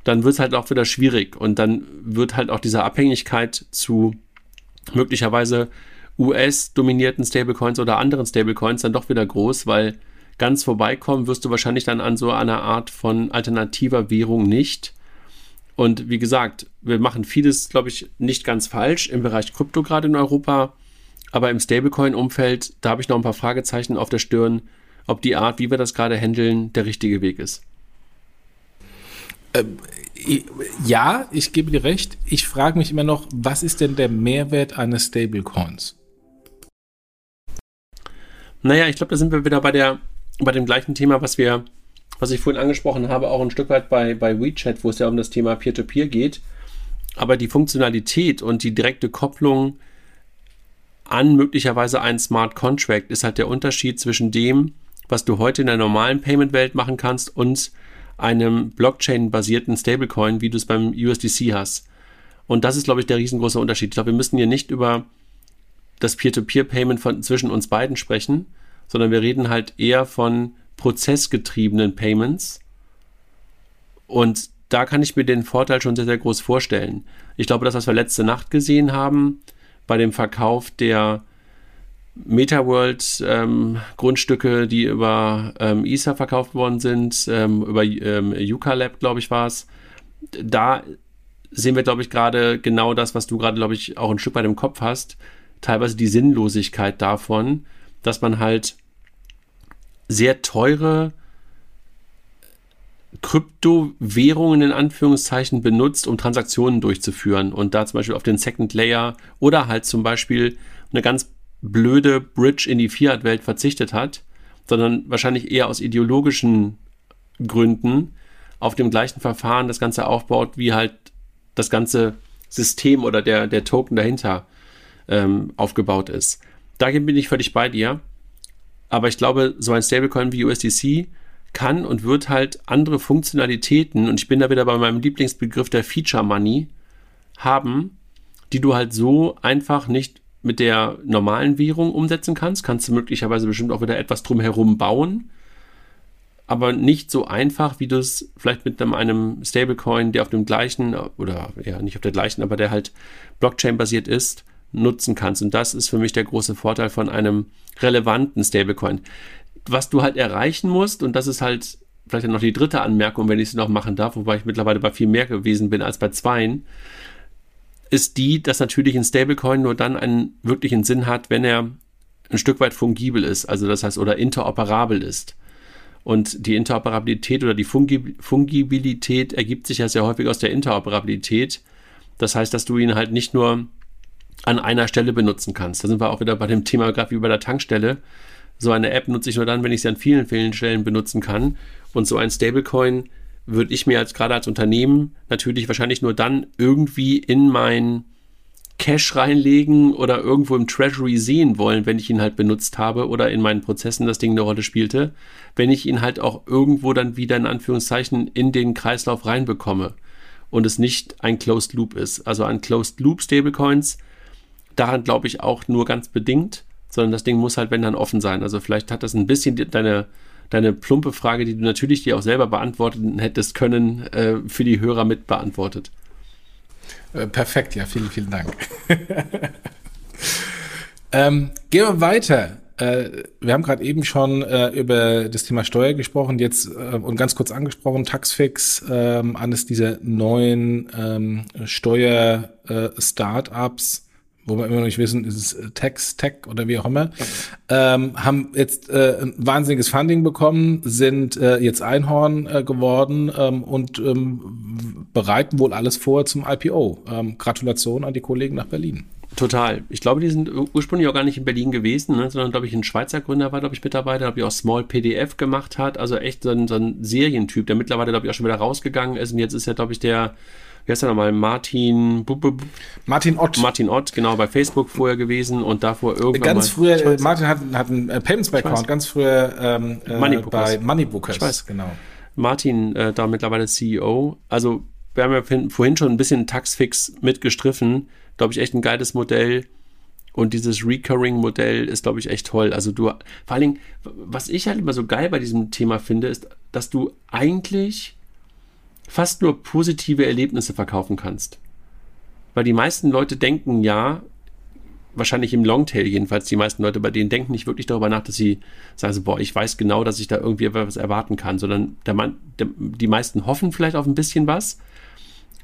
dann wird es halt auch wieder schwierig und dann wird halt auch diese Abhängigkeit zu möglicherweise US-dominierten Stablecoins oder anderen Stablecoins dann doch wieder groß, weil ganz vorbeikommen wirst du wahrscheinlich dann an so einer Art von alternativer Währung nicht. Und wie gesagt, wir machen vieles, glaube ich, nicht ganz falsch im Bereich Krypto gerade in Europa. Aber im Stablecoin-Umfeld, da habe ich noch ein paar Fragezeichen auf der Stirn, ob die Art, wie wir das gerade handeln, der richtige Weg ist. Ähm, ja, ich gebe dir recht. Ich frage mich immer noch, was ist denn der Mehrwert eines Stablecoins? Naja, ich glaube, da sind wir wieder bei der, bei dem gleichen Thema, was wir, was ich vorhin angesprochen habe, auch ein Stück weit bei, bei WeChat, wo es ja um das Thema Peer-to-Peer -Peer geht. Aber die Funktionalität und die direkte Kopplung an möglicherweise einen Smart Contract ist halt der Unterschied zwischen dem, was du heute in der normalen Payment-Welt machen kannst und einem Blockchain-basierten Stablecoin, wie du es beim USDC hast. Und das ist, glaube ich, der riesengroße Unterschied. Ich glaube, wir müssen hier nicht über das Peer-to-Peer-Payment zwischen uns beiden sprechen, sondern wir reden halt eher von prozessgetriebenen Payments. Und da kann ich mir den Vorteil schon sehr, sehr groß vorstellen. Ich glaube, das, was wir letzte Nacht gesehen haben, bei dem Verkauf der MetaWorld-Grundstücke, ähm, die über ähm, Ether verkauft worden sind, ähm, über ähm, Yuka Lab, glaube ich, war es. Da sehen wir, glaube ich, gerade genau das, was du gerade, glaube ich, auch ein Stück weit im Kopf hast. Teilweise die Sinnlosigkeit davon, dass man halt sehr teure Kryptowährungen in Anführungszeichen benutzt, um Transaktionen durchzuführen und da zum Beispiel auf den Second Layer oder halt zum Beispiel eine ganz blöde Bridge in die Fiat-Welt verzichtet hat, sondern wahrscheinlich eher aus ideologischen Gründen auf dem gleichen Verfahren das Ganze aufbaut, wie halt das ganze System oder der, der Token dahinter ähm, aufgebaut ist. Da bin ich völlig bei dir. Aber ich glaube, so ein Stablecoin wie USDC kann und wird halt andere Funktionalitäten, und ich bin da wieder bei meinem Lieblingsbegriff der Feature Money, haben, die du halt so einfach nicht mit der normalen Währung umsetzen kannst. Kannst du möglicherweise bestimmt auch wieder etwas drumherum bauen. Aber nicht so einfach, wie du es vielleicht mit einem, Stablecoin, der auf dem gleichen, oder ja, nicht auf der gleichen, aber der halt Blockchain-basiert ist, nutzen kannst. Und das ist für mich der große Vorteil von einem relevanten Stablecoin. Was du halt erreichen musst, und das ist halt vielleicht noch die dritte Anmerkung, wenn ich sie noch machen darf, wobei ich mittlerweile bei viel mehr gewesen bin als bei zweien, ist die, dass natürlich ein Stablecoin nur dann einen wirklichen Sinn hat, wenn er ein Stück weit fungibel ist, also das heißt, oder interoperabel ist. Und die Interoperabilität oder die Fungibilität ergibt sich ja sehr häufig aus der Interoperabilität. Das heißt, dass du ihn halt nicht nur an einer Stelle benutzen kannst. Da sind wir auch wieder bei dem Thema, gerade wie bei der Tankstelle. So eine App nutze ich nur dann, wenn ich sie an vielen, vielen Stellen benutzen kann. Und so ein Stablecoin würde ich mir als gerade als Unternehmen natürlich wahrscheinlich nur dann irgendwie in mein Cash reinlegen oder irgendwo im Treasury sehen wollen, wenn ich ihn halt benutzt habe oder in meinen Prozessen das Ding eine Rolle spielte, wenn ich ihn halt auch irgendwo dann wieder in Anführungszeichen in den Kreislauf reinbekomme und es nicht ein Closed Loop ist. Also an Closed Loop Stablecoins, daran glaube ich auch nur ganz bedingt, sondern das Ding muss halt, wenn dann offen sein. Also vielleicht hat das ein bisschen deine deine plumpe Frage, die du natürlich dir auch selber beantworten hättest können, äh, für die Hörer mit beantwortet. Äh, perfekt, ja, vielen, vielen Dank. ähm, gehen wir weiter. Äh, wir haben gerade eben schon äh, über das Thema Steuer gesprochen, jetzt äh, und ganz kurz angesprochen, Taxfix, ähm, eines dieser neuen ähm, Steuer-Startups wo wir immer noch nicht wissen, ist es äh, Tex, Tech oder wie auch immer, ähm, haben jetzt äh, ein wahnsinniges Funding bekommen, sind äh, jetzt Einhorn äh, geworden ähm, und ähm, bereiten wohl alles vor zum IPO. Ähm, Gratulation an die Kollegen nach Berlin. Total. Ich glaube, die sind ursprünglich auch gar nicht in Berlin gewesen, ne, sondern, glaube ich, ein Schweizer Gründer war, glaube ich, Mitarbeiter, glaube ich, auch Small PDF gemacht hat. Also echt so ein, so ein Serientyp, der mittlerweile, glaube ich, auch schon wieder rausgegangen ist. Und jetzt ist er, glaube ich, der wie heißt er nochmal, Martin, Martin Ott. Martin Ott, genau, bei Facebook vorher gewesen und davor irgendwann Ganz früher, äh, Martin hat, hat einen äh, Payments-Background, ganz früher ähm, äh, Moneybookers. bei Moneybookers. Ich weiß. Genau. Martin, äh, da mittlerweile CEO. Also, wir haben ja vorhin schon ein bisschen Taxfix mitgestriffen. Glaube ich, echt ein geiles Modell. Und dieses Recurring-Modell ist, glaube ich, echt toll. Also du, vor allen Dingen, was ich halt immer so geil bei diesem Thema finde, ist, dass du eigentlich fast nur positive Erlebnisse verkaufen kannst. Weil die meisten Leute denken ja, wahrscheinlich im Longtail jedenfalls die meisten Leute, bei denen denken nicht wirklich darüber nach, dass sie sagen, so, boah, ich weiß genau, dass ich da irgendwie etwas erwarten kann, sondern der Mann, der, die meisten hoffen vielleicht auf ein bisschen was,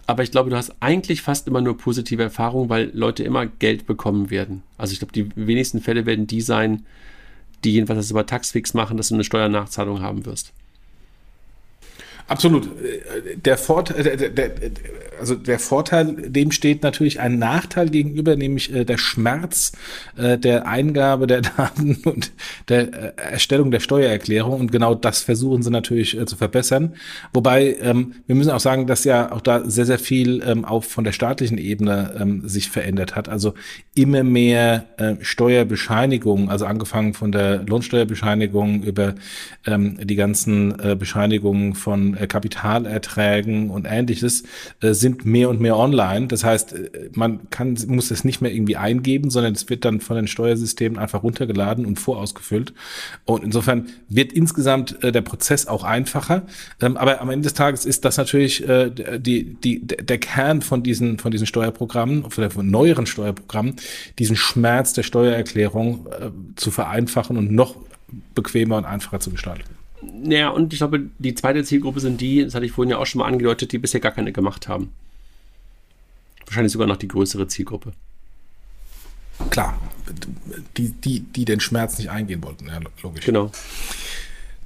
aber ich glaube, du hast eigentlich fast immer nur positive Erfahrungen, weil Leute immer Geld bekommen werden. Also ich glaube, die wenigsten Fälle werden die sein, die jedenfalls das über Taxfix machen, dass du eine Steuernachzahlung haben wirst. Absolut. Der Vorteil, der, der, also der Vorteil, dem steht natürlich ein Nachteil gegenüber, nämlich äh, der Schmerz äh, der Eingabe der Daten und der äh, Erstellung der Steuererklärung. Und genau das versuchen sie natürlich äh, zu verbessern. Wobei ähm, wir müssen auch sagen, dass ja auch da sehr, sehr viel ähm, auch von der staatlichen Ebene ähm, sich verändert hat. Also immer mehr äh, Steuerbescheinigungen, also angefangen von der Lohnsteuerbescheinigung über die ganzen äh, Bescheinigungen von äh, Kapitalerträgen und ähnliches äh, sind mehr und mehr online. Das heißt, äh, man kann, muss es nicht mehr irgendwie eingeben, sondern es wird dann von den Steuersystemen einfach runtergeladen und vorausgefüllt. Und insofern wird insgesamt der Prozess auch einfacher. Ähm, aber am Ende des Tages ist das natürlich die, die, der Kern von diesen, von diesen Steuerprogrammen, von neueren Steuerprogrammen, diesen Schmerz der Steuererklärung zu vereinfachen und noch bequemer und einfacher zu gestalten. Naja, und ich glaube, die zweite Zielgruppe sind die, das hatte ich vorhin ja auch schon mal angedeutet, die bisher gar keine gemacht haben. Wahrscheinlich sogar noch die größere Zielgruppe. Klar, die, die, die den Schmerz nicht eingehen wollten, ja, logisch. Genau.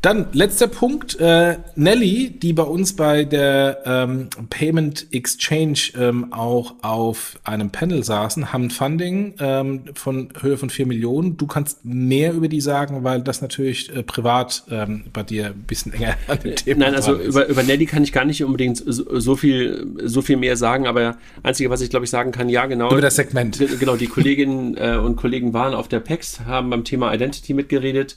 Dann letzter Punkt. Äh, Nelly, die bei uns bei der ähm, Payment Exchange ähm, auch auf einem Panel saßen, haben Funding ähm, von Höhe von 4 Millionen. Du kannst mehr über die sagen, weil das natürlich äh, privat ähm, bei dir ein bisschen enger an dem Thema Nein, also über, über Nelly kann ich gar nicht unbedingt so, so, viel, so viel mehr sagen, aber einzige, was ich glaube ich sagen kann, ja genau. Über das Segment. Genau, die Kolleginnen äh, und Kollegen waren auf der PEX, haben beim Thema Identity mitgeredet.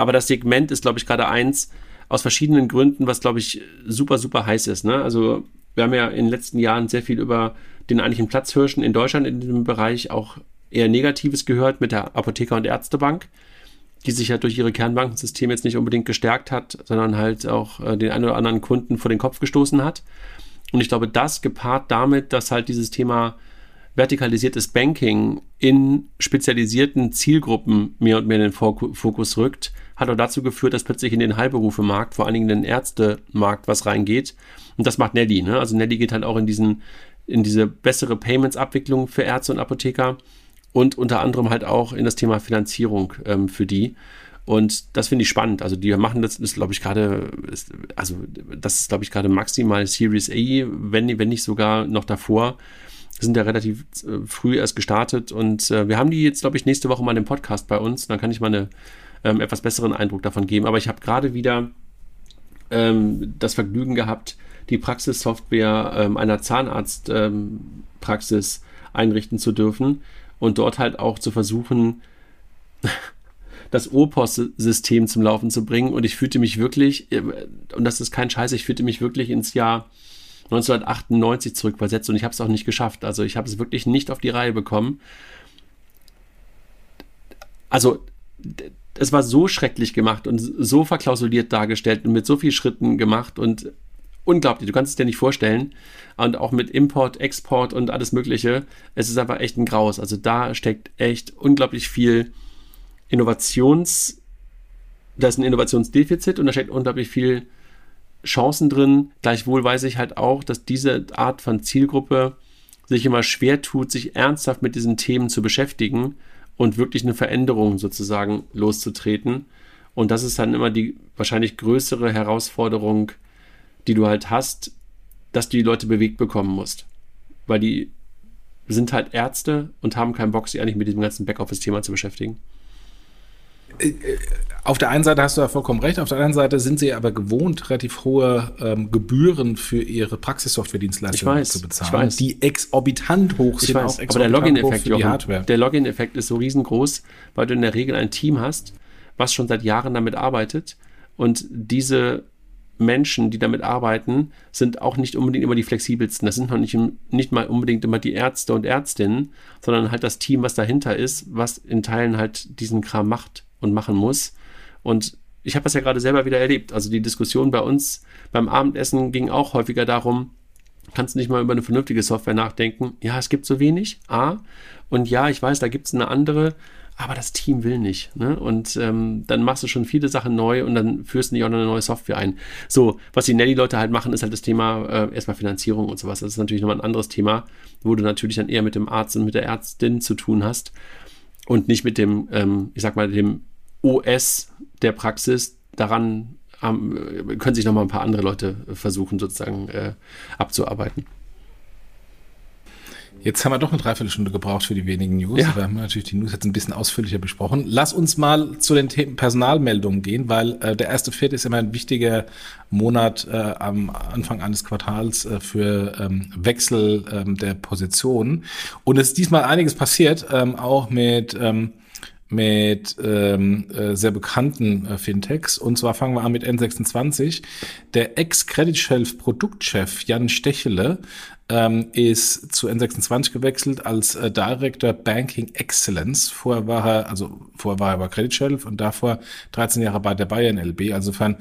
Aber das Segment ist, glaube ich, gerade eins aus verschiedenen Gründen, was, glaube ich, super, super heiß ist. Ne? Also wir haben ja in den letzten Jahren sehr viel über den eigentlichen Platzhirschen in Deutschland in dem Bereich auch eher Negatives gehört mit der Apotheker- und Ärztebank, die sich ja durch ihre Kernbankensysteme jetzt nicht unbedingt gestärkt hat, sondern halt auch äh, den einen oder anderen Kunden vor den Kopf gestoßen hat. Und ich glaube, das gepaart damit, dass halt dieses Thema vertikalisiertes Banking in spezialisierten Zielgruppen mehr und mehr in den Fokus rückt, hat auch dazu geführt, dass plötzlich in den Heilberufemarkt, vor allen Dingen in den Ärztemarkt, was reingeht. Und das macht Nelly. Ne? Also Nelly geht halt auch in diesen, in diese bessere Payments-Abwicklung für Ärzte und Apotheker und unter anderem halt auch in das Thema Finanzierung ähm, für die. Und das finde ich spannend. Also die machen das, ist glaube ich gerade, also das ist glaube ich gerade maximal Series A, wenn, wenn nicht sogar noch davor. Wir sind ja relativ äh, früh erst gestartet und äh, wir haben die jetzt glaube ich nächste Woche mal im Podcast bei uns. Dann kann ich mal eine ähm, etwas besseren Eindruck davon geben. Aber ich habe gerade wieder ähm, das Vergnügen gehabt, die Praxissoftware ähm, einer Zahnarztpraxis ähm, einrichten zu dürfen und dort halt auch zu versuchen, das OPOS-System zum Laufen zu bringen. Und ich fühlte mich wirklich, äh, und das ist kein Scheiß, ich fühlte mich wirklich ins Jahr 1998 zurückversetzt und ich habe es auch nicht geschafft. Also ich habe es wirklich nicht auf die Reihe bekommen. Also es war so schrecklich gemacht und so verklausuliert dargestellt und mit so vielen Schritten gemacht und unglaublich, du kannst es dir nicht vorstellen. Und auch mit Import, Export und alles Mögliche. Es ist einfach echt ein Graus. Also da steckt echt unglaublich viel Innovations, da ist ein Innovationsdefizit und da steckt unglaublich viel Chancen drin. Gleichwohl weiß ich halt auch, dass diese Art von Zielgruppe sich immer schwer tut, sich ernsthaft mit diesen Themen zu beschäftigen und wirklich eine Veränderung sozusagen loszutreten. Und das ist dann immer die wahrscheinlich größere Herausforderung, die du halt hast, dass du die Leute bewegt bekommen musst. Weil die sind halt Ärzte und haben keinen Bock, sich eigentlich mit diesem ganzen Backoffice-Thema zu beschäftigen. Auf der einen Seite hast du ja vollkommen recht, auf der anderen Seite sind sie aber gewohnt, relativ hohe ähm, Gebühren für ihre Praxissoftware-Dienstleistungen zu bezahlen, die exorbitant hoch sind. Ich weiß, aber der Login-Effekt, der Login-Effekt ist so riesengroß, weil du in der Regel ein Team hast, was schon seit Jahren damit arbeitet und diese Menschen, die damit arbeiten, sind auch nicht unbedingt immer die flexibelsten. Das sind noch nicht, nicht mal unbedingt immer die Ärzte und Ärztinnen, sondern halt das Team, was dahinter ist, was in Teilen halt diesen Kram macht und machen muss. Und ich habe das ja gerade selber wieder erlebt. Also die Diskussion bei uns beim Abendessen ging auch häufiger darum, kannst nicht mal über eine vernünftige Software nachdenken. Ja, es gibt so wenig, A. Und ja, ich weiß, da gibt es eine andere, aber das Team will nicht. Ne? Und ähm, dann machst du schon viele Sachen neu und dann führst du nicht auch noch eine neue Software ein. So, was die Nelly-Leute halt machen, ist halt das Thema äh, erstmal Finanzierung und sowas. Das ist natürlich nochmal ein anderes Thema, wo du natürlich dann eher mit dem Arzt und mit der Ärztin zu tun hast und nicht mit dem, ähm, ich sag mal, dem OS der Praxis. Daran ähm, können sich nochmal ein paar andere Leute versuchen, sozusagen äh, abzuarbeiten. Jetzt haben wir doch eine Dreiviertelstunde gebraucht für die wenigen News. Ja. Wir haben natürlich die News jetzt ein bisschen ausführlicher besprochen. Lass uns mal zu den Themen Personalmeldungen gehen, weil äh, der erste Vierte ist immer ein wichtiger Monat äh, am Anfang eines Quartals äh, für ähm, Wechsel ähm, der Positionen. Und es ist diesmal einiges passiert, ähm, auch mit ähm, mit ähm, äh, sehr bekannten äh, Fintechs. Und zwar fangen wir an mit N26. Der Ex-Credit Shelf Produktchef Jan Stechele ähm, ist zu N26 gewechselt als äh, Director Banking Excellence. Vorher war er, also vorher war er bei Credit Shelf und davor 13 Jahre bei der Bayern LB. Also insofern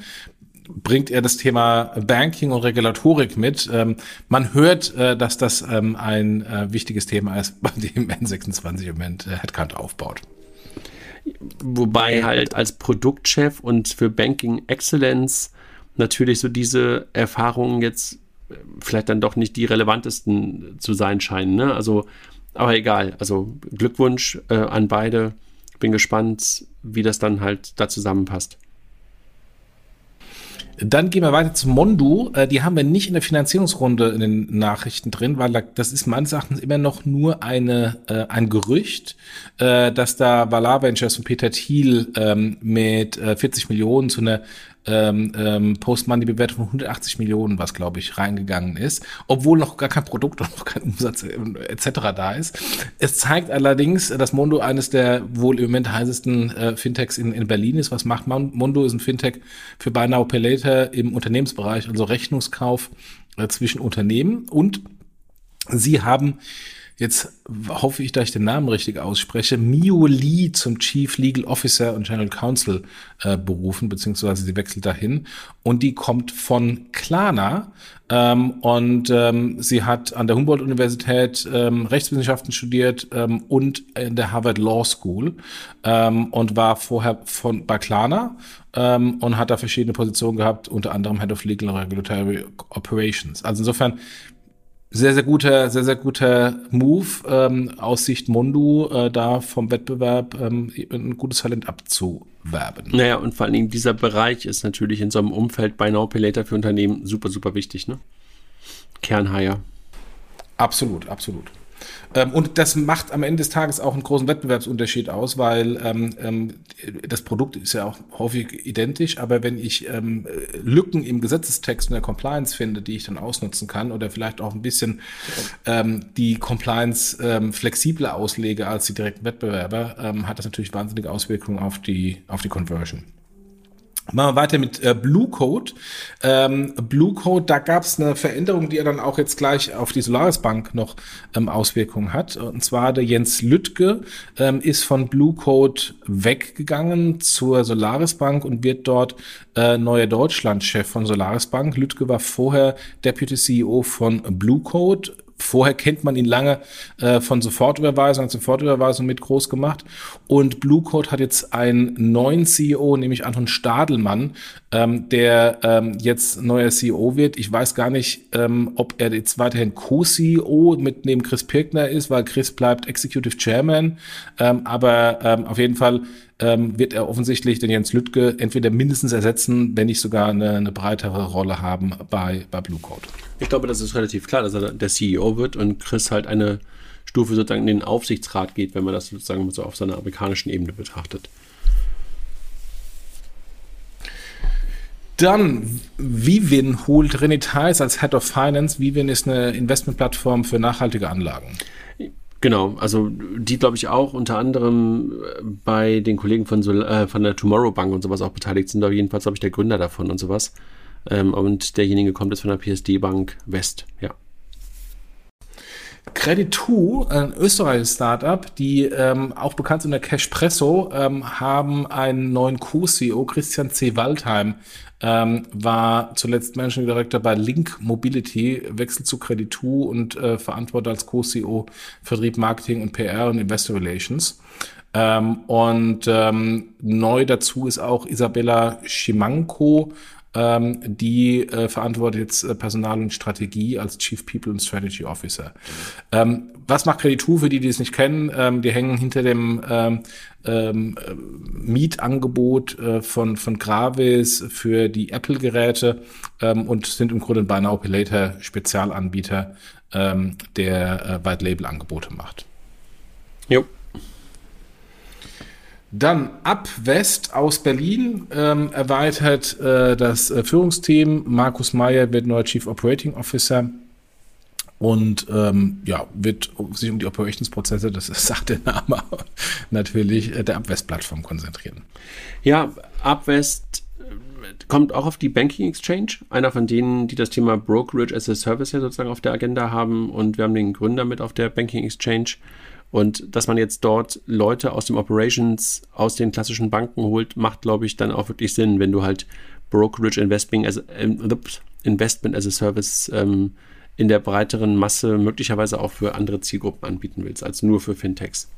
bringt er das Thema Banking und Regulatorik mit. Ähm, man hört, äh, dass das ähm, ein äh, wichtiges Thema ist, bei dem N26 im Moment äh, Headcount aufbaut. Wobei halt als Produktchef und für Banking Excellence natürlich so diese Erfahrungen jetzt vielleicht dann doch nicht die relevantesten zu sein scheinen. Ne? Also, aber egal. Also Glückwunsch äh, an beide. Bin gespannt, wie das dann halt da zusammenpasst. Dann gehen wir weiter zu Mondo. Äh, die haben wir nicht in der Finanzierungsrunde in den Nachrichten drin, weil das ist meines Erachtens immer noch nur eine, äh, ein Gerücht, äh, dass da Valar Ventures und Peter Thiel ähm, mit äh, 40 Millionen zu einer ähm, ähm, Post-Money-Bewertung von 180 Millionen, was glaube ich reingegangen ist, obwohl noch gar kein Produkt und noch kein Umsatz äh, etc. da ist. Es zeigt allerdings, dass Mondo eines der wohl im Moment heißesten äh, Fintechs in, in Berlin ist. Was macht man? Mondo ist ein Fintech für Buy Now Pay Later im Unternehmensbereich, also Rechnungskauf äh, zwischen Unternehmen und sie haben jetzt hoffe ich, dass ich den Namen richtig ausspreche, Mio Lee zum Chief Legal Officer und General Counsel äh, berufen, beziehungsweise sie wechselt dahin. Und die kommt von Klana ähm, und ähm, sie hat an der Humboldt-Universität ähm, Rechtswissenschaften studiert ähm, und in der Harvard Law School ähm, und war vorher von bei Klana ähm, und hat da verschiedene Positionen gehabt, unter anderem Head of Legal and Regulatory Operations. Also insofern sehr, sehr guter, sehr, sehr guter Move ähm, aus Sicht Mundu, äh, da vom Wettbewerb ähm, ein gutes Talent abzuwerben. Naja, und vor allen Dingen dieser Bereich ist natürlich in so einem Umfeld bei Now Pay Later für Unternehmen super, super wichtig, ne? Kernhire. Absolut, absolut. Ähm, und das macht am Ende des Tages auch einen großen Wettbewerbsunterschied aus, weil ähm, ähm, das Produkt ist ja auch häufig identisch, aber wenn ich ähm, Lücken im Gesetzestext und der Compliance finde, die ich dann ausnutzen kann oder vielleicht auch ein bisschen ähm, die Compliance ähm, flexibler auslege als die direkten Wettbewerber, ähm, hat das natürlich wahnsinnige Auswirkungen auf die, auf die Conversion. Machen wir weiter mit äh, Blue Code. Ähm, Blue Code, da gab es eine Veränderung, die ja dann auch jetzt gleich auf die Solaris Bank noch ähm, Auswirkungen hat. Und zwar der Jens Lüttke ähm, ist von Blue Code weggegangen zur Solaris Bank und wird dort äh, neuer Deutschlandchef von Solaris Bank. Lüttke war vorher Deputy CEO von Blue Code Vorher kennt man ihn lange äh, von Sofortüberweisung, hat Sofortüberweisung mit groß gemacht. Und Blue Code hat jetzt einen neuen CEO, nämlich Anton Stadelmann, ähm, der ähm, jetzt neuer CEO wird. Ich weiß gar nicht, ähm, ob er jetzt weiterhin Co-CEO mit neben Chris Pirkner ist, weil Chris bleibt Executive Chairman. Ähm, aber ähm, auf jeden Fall ähm, wird er offensichtlich den Jens Lüttke entweder mindestens ersetzen, wenn nicht sogar eine, eine breitere Rolle haben bei, bei Blue Code. Ich glaube, das ist relativ klar, dass er der CEO wird und Chris halt eine Stufe sozusagen in den Aufsichtsrat geht, wenn man das sozusagen so auf seiner amerikanischen Ebene betrachtet. Dann, Vivin holt René Theis als Head of Finance. Vivin ist eine Investmentplattform für nachhaltige Anlagen. Genau, also die glaube ich auch unter anderem äh, bei den Kollegen von, Sol äh, von der Tomorrow Bank und sowas auch beteiligt sind. Aber jedenfalls glaube ich der Gründer davon und sowas. Ähm, und derjenige kommt jetzt von der PSD Bank West, ja. Credit2, ein österreichisches Startup, die ähm, auch bekannt sind der Cashpresso, ähm, haben einen neuen Co-CEO, Christian C. Waldheim, ähm, war zuletzt Managing Director bei Link Mobility, wechselt zu Credit2 und äh, verantwortet als Co-CEO Vertrieb, Marketing und PR und Investor Relations. Ähm, und ähm, neu dazu ist auch Isabella Schimanko, ähm, die äh, verantwortet jetzt äh, Personal und Strategie als Chief People and Strategy Officer. Ähm, was macht Credit2 für die, die es nicht kennen? Ähm, die hängen hinter dem ähm, ähm, Mietangebot äh, von, von Gravis für die Apple-Geräte ähm, und sind im Grunde ein Buy Now Pay Later Spezialanbieter, ähm, der äh, White Label Angebote macht. Jo. Dann ab West aus Berlin ähm, erweitert äh, das äh, Führungsteam. Markus Meyer wird neuer Chief Operating Officer und ähm, ja, wird sich um die Operationsprozesse, das sagt der Name, natürlich äh, der Abwest-Plattform konzentrieren. Ja, Abwest äh, kommt auch auf die Banking Exchange, einer von denen, die das Thema Brokerage as a Service ja sozusagen auf der Agenda haben und wir haben den Gründer mit auf der Banking Exchange und dass man jetzt dort Leute aus dem Operations, aus den klassischen Banken holt, macht, glaube ich, dann auch wirklich Sinn, wenn du halt Brokerage Investment as, äh, Investment as a Service ähm, in der breiteren Masse möglicherweise auch für andere Zielgruppen anbieten willst, als nur für Fintechs.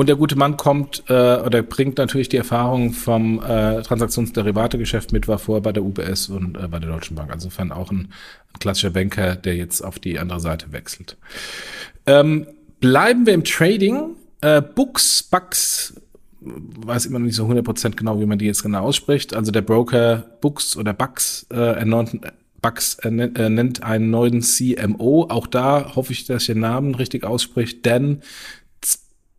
Und der gute Mann kommt äh, oder bringt natürlich die Erfahrung vom äh, Transaktionsderivategeschäft mit, war vorher bei der UBS und äh, bei der Deutschen Bank. Insofern auch ein, ein klassischer Banker, der jetzt auf die andere Seite wechselt. Ähm, bleiben wir im Trading. Äh, Books, Bucks, weiß immer noch nicht so 100% genau, wie man die jetzt genau ausspricht. Also der Broker Books oder Bucks äh, ernannt, Bucks äh, nennt einen neuen CMO. Auch da hoffe ich, dass den Namen richtig ausspricht. Dan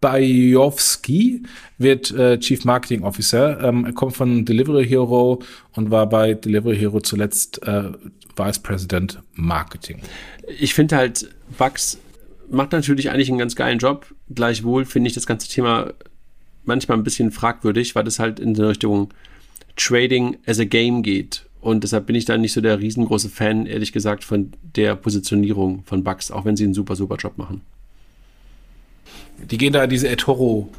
Bajowski wird äh, Chief Marketing Officer. Ähm, er kommt von Delivery Hero und war bei Delivery Hero zuletzt äh, Vice President Marketing. Ich finde halt, Bucks macht natürlich eigentlich einen ganz geilen Job. Gleichwohl finde ich das ganze Thema manchmal ein bisschen fragwürdig, weil das halt in die Richtung Trading as a Game geht. Und deshalb bin ich da nicht so der riesengroße Fan, ehrlich gesagt, von der Positionierung von Bugs, auch wenn sie einen super, super Job machen. Die gehen da in diese eToro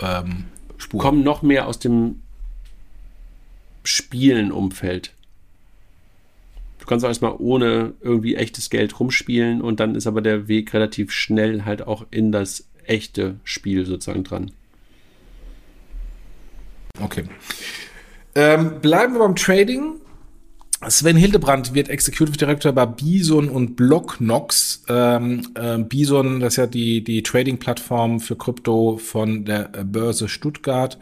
ähm, Spur. Kommen noch mehr aus dem Spielen-Umfeld kannst auch erstmal ohne irgendwie echtes Geld rumspielen und dann ist aber der Weg relativ schnell halt auch in das echte Spiel sozusagen dran. Okay. Ähm, bleiben wir beim Trading. Sven Hildebrand wird Executive Director bei Bison und Blocknox. Ähm, äh, Bison, das ist ja die, die Trading-Plattform für Krypto von der Börse Stuttgart.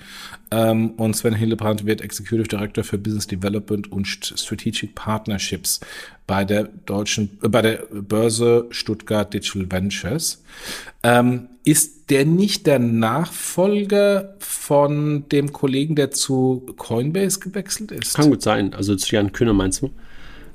Ähm, und Sven Hildebrand wird Executive Director für Business Development und Strategic Partnerships bei der deutschen, äh, bei der Börse Stuttgart Digital Ventures. Ähm, ist der nicht der Nachfolger von dem Kollegen, der zu Coinbase gewechselt ist? Kann gut sein. Also zu Jan Kühne meinst du?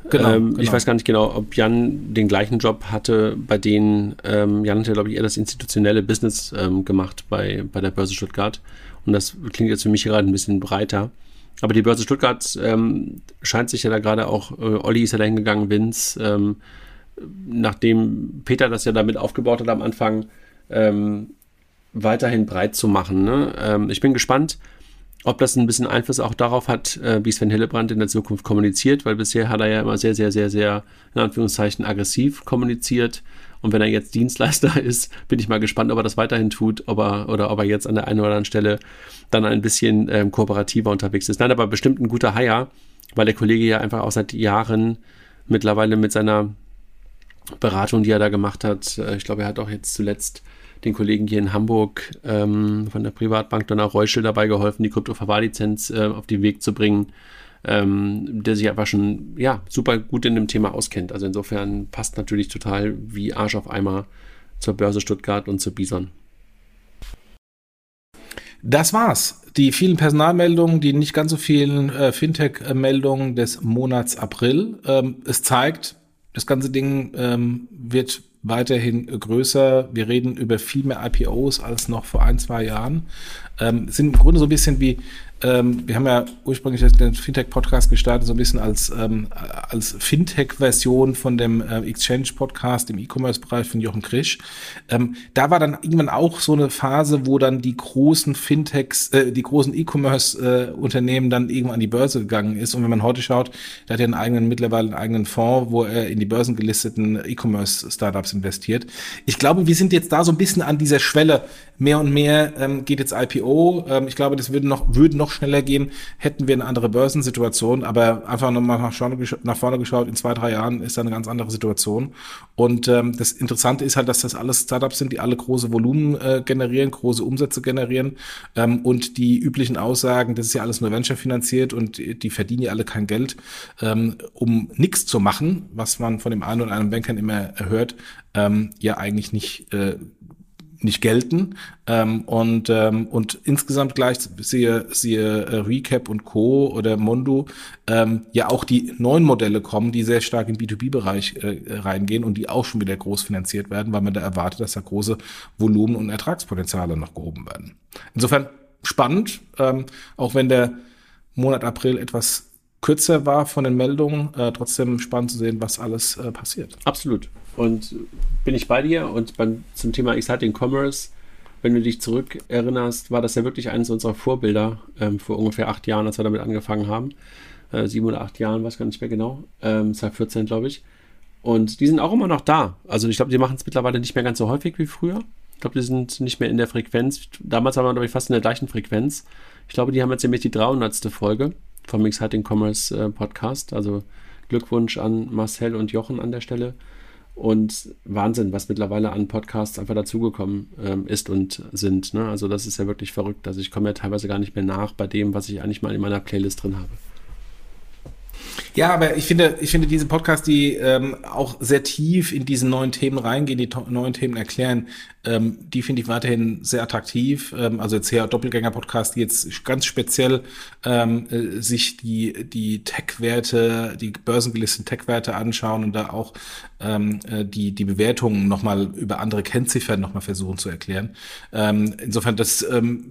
Genau, ähm, genau, Ich weiß gar nicht genau, ob Jan den gleichen Job hatte, bei denen ähm, Jan hatte, glaube ich, eher das institutionelle Business ähm, gemacht bei, bei der Börse Stuttgart. Und das klingt jetzt für mich gerade ein bisschen breiter. Aber die Börse Stuttgart ähm, scheint sich ja da gerade auch, äh, Olli ist ja da hingegangen, Vince, ähm, nachdem Peter das ja damit aufgebaut hat am Anfang, ähm, weiterhin breit zu machen. Ne? Ähm, ich bin gespannt, ob das ein bisschen Einfluss auch darauf hat, äh, wie Sven Hillebrand in der Zukunft kommuniziert, weil bisher hat er ja immer sehr, sehr, sehr, sehr, in Anführungszeichen, aggressiv kommuniziert. Und wenn er jetzt Dienstleister ist, bin ich mal gespannt, ob er das weiterhin tut, ob er, oder ob er jetzt an der einen oder anderen Stelle dann ein bisschen ähm, kooperativer unterwegs ist. Nein, aber bestimmt ein guter Haier, weil der Kollege ja einfach auch seit Jahren mittlerweile mit seiner Beratung, die er da gemacht hat, äh, ich glaube, er hat auch jetzt zuletzt den Kollegen hier in Hamburg ähm, von der Privatbank Donner Reuschel dabei geholfen, die Krypto-Verwahrlizenz äh, auf den Weg zu bringen, ähm, der sich einfach schon ja, super gut in dem Thema auskennt. Also insofern passt natürlich total wie Arsch auf Eimer zur Börse Stuttgart und zur Bison. Das war's. Die vielen Personalmeldungen, die nicht ganz so vielen äh, Fintech-Meldungen des Monats April. Ähm, es zeigt, das ganze Ding ähm, wird weiterhin größer. Wir reden über viel mehr IPOs als noch vor ein, zwei Jahren. ähm, sind im Grunde so ein bisschen wie ähm, wir haben ja ursprünglich den Fintech-Podcast gestartet, so ein bisschen als, ähm, als Fintech-Version von dem äh, Exchange-Podcast im E-Commerce-Bereich von Jochen Krisch. Ähm, da war dann irgendwann auch so eine Phase, wo dann die großen Fintechs, äh, die großen E-Commerce-Unternehmen äh, dann irgendwann an die Börse gegangen ist. Und wenn man heute schaut, der hat ja einen eigenen, mittlerweile einen eigenen Fonds, wo er in die börsengelisteten E-Commerce-Startups investiert. Ich glaube, wir sind jetzt da so ein bisschen an dieser Schwelle. Mehr und mehr ähm, geht jetzt IPO. Ähm, ich glaube, das würde noch, würden noch schneller gehen, hätten wir eine andere Börsensituation. Aber einfach nochmal nach, nach vorne geschaut, in zwei, drei Jahren ist da eine ganz andere Situation. Und ähm, das Interessante ist halt, dass das alles Startups sind, die alle große Volumen äh, generieren, große Umsätze generieren. Ähm, und die üblichen Aussagen, das ist ja alles nur Venture finanziert und die verdienen ja alle kein Geld, ähm, um nichts zu machen, was man von dem einen oder anderen Bankern immer hört, ähm, ja eigentlich nicht äh, nicht gelten. Ähm, und, ähm, und insgesamt gleich siehe, siehe äh, Recap und Co. oder Mondo ähm, ja auch die neuen Modelle kommen, die sehr stark im B2B-Bereich äh, reingehen und die auch schon wieder groß finanziert werden, weil man da erwartet, dass da große Volumen und Ertragspotenziale noch gehoben werden. Insofern spannend, ähm, auch wenn der Monat April etwas kürzer war von den Meldungen, äh, trotzdem spannend zu sehen, was alles äh, passiert. Absolut. Und bin ich bei dir. Und beim, zum Thema Exciting Commerce, wenn du dich zurückerinnerst, war das ja wirklich eines unserer Vorbilder ähm, vor ungefähr acht Jahren, als wir damit angefangen haben. Äh, sieben oder acht Jahren, weiß gar nicht mehr genau. Ähm, 2014, glaube ich. Und die sind auch immer noch da. Also ich glaube, die machen es mittlerweile nicht mehr ganz so häufig wie früher. Ich glaube, die sind nicht mehr in der Frequenz. Damals waren wir, glaube ich, fast in der gleichen Frequenz. Ich glaube, die haben jetzt nämlich die 300. Folge vom Exciting Commerce äh, Podcast. Also Glückwunsch an Marcel und Jochen an der Stelle. Und Wahnsinn, was mittlerweile an Podcasts einfach dazugekommen ähm, ist und sind. Ne? Also das ist ja wirklich verrückt. Also ich komme ja teilweise gar nicht mehr nach bei dem, was ich eigentlich mal in meiner Playlist drin habe. Ja, aber ich finde, ich finde diese Podcasts, die ähm, auch sehr tief in diese neuen Themen reingehen, die neuen Themen erklären, ähm, die finde ich weiterhin sehr attraktiv. Ähm, also jetzt her Doppelgänger-Podcast, die jetzt ganz speziell ähm, äh, sich die die Tech-Werte, die börsengelisteten Tech-Werte anschauen und da auch ähm, äh, die die Bewertungen nochmal über andere Kennziffern nochmal versuchen zu erklären. Ähm, insofern das ähm,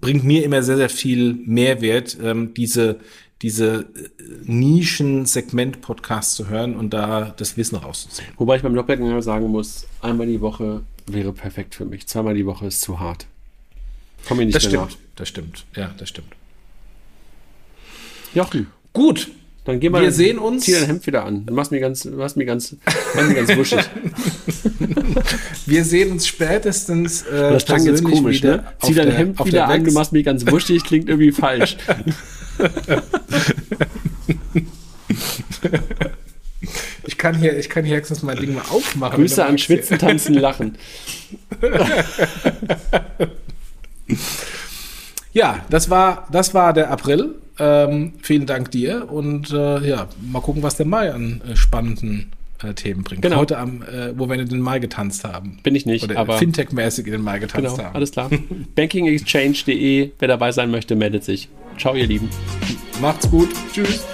bringt mir immer sehr sehr viel Mehrwert, ähm, diese diese äh, Nischen-Segment-Podcasts zu hören und da das Wissen rauszuziehen. Wobei ich beim Doppelgänger sagen muss, einmal die Woche wäre perfekt für mich. Zweimal die Woche ist zu hart. Komm ich nicht das mehr stimmt, nach. Das stimmt, ja, das stimmt. Jochen. Gut. Dann geh mal. Wir sehen uns. Zieh dein Hemd wieder an. Du machst mir ganz, machst mir ganz, machst mir ganz wuschig. Wir sehen uns spätestens. Äh, das klang jetzt komisch, ne? Zieh dein der, Hemd wieder an, du machst mich ganz wuschig, klingt irgendwie falsch. Ich kann hier, ich kann hier höchstens mein Ding mal aufmachen. Grüße an Schwitzen, Tanzen, Lachen. ja, das war, das war der April. Ähm, vielen Dank dir und äh, ja, mal gucken, was der Mai an äh, spannenden äh, Themen bringt. Genau. Heute am, äh, wo wir in den Mai getanzt haben. Bin ich nicht, Oder aber Fintech-mäßig in den Mai getanzt genau, haben. Alles klar. Bankingexchange.de, wer dabei sein möchte, meldet sich. Ciao, ihr Lieben. Macht's gut. Tschüss.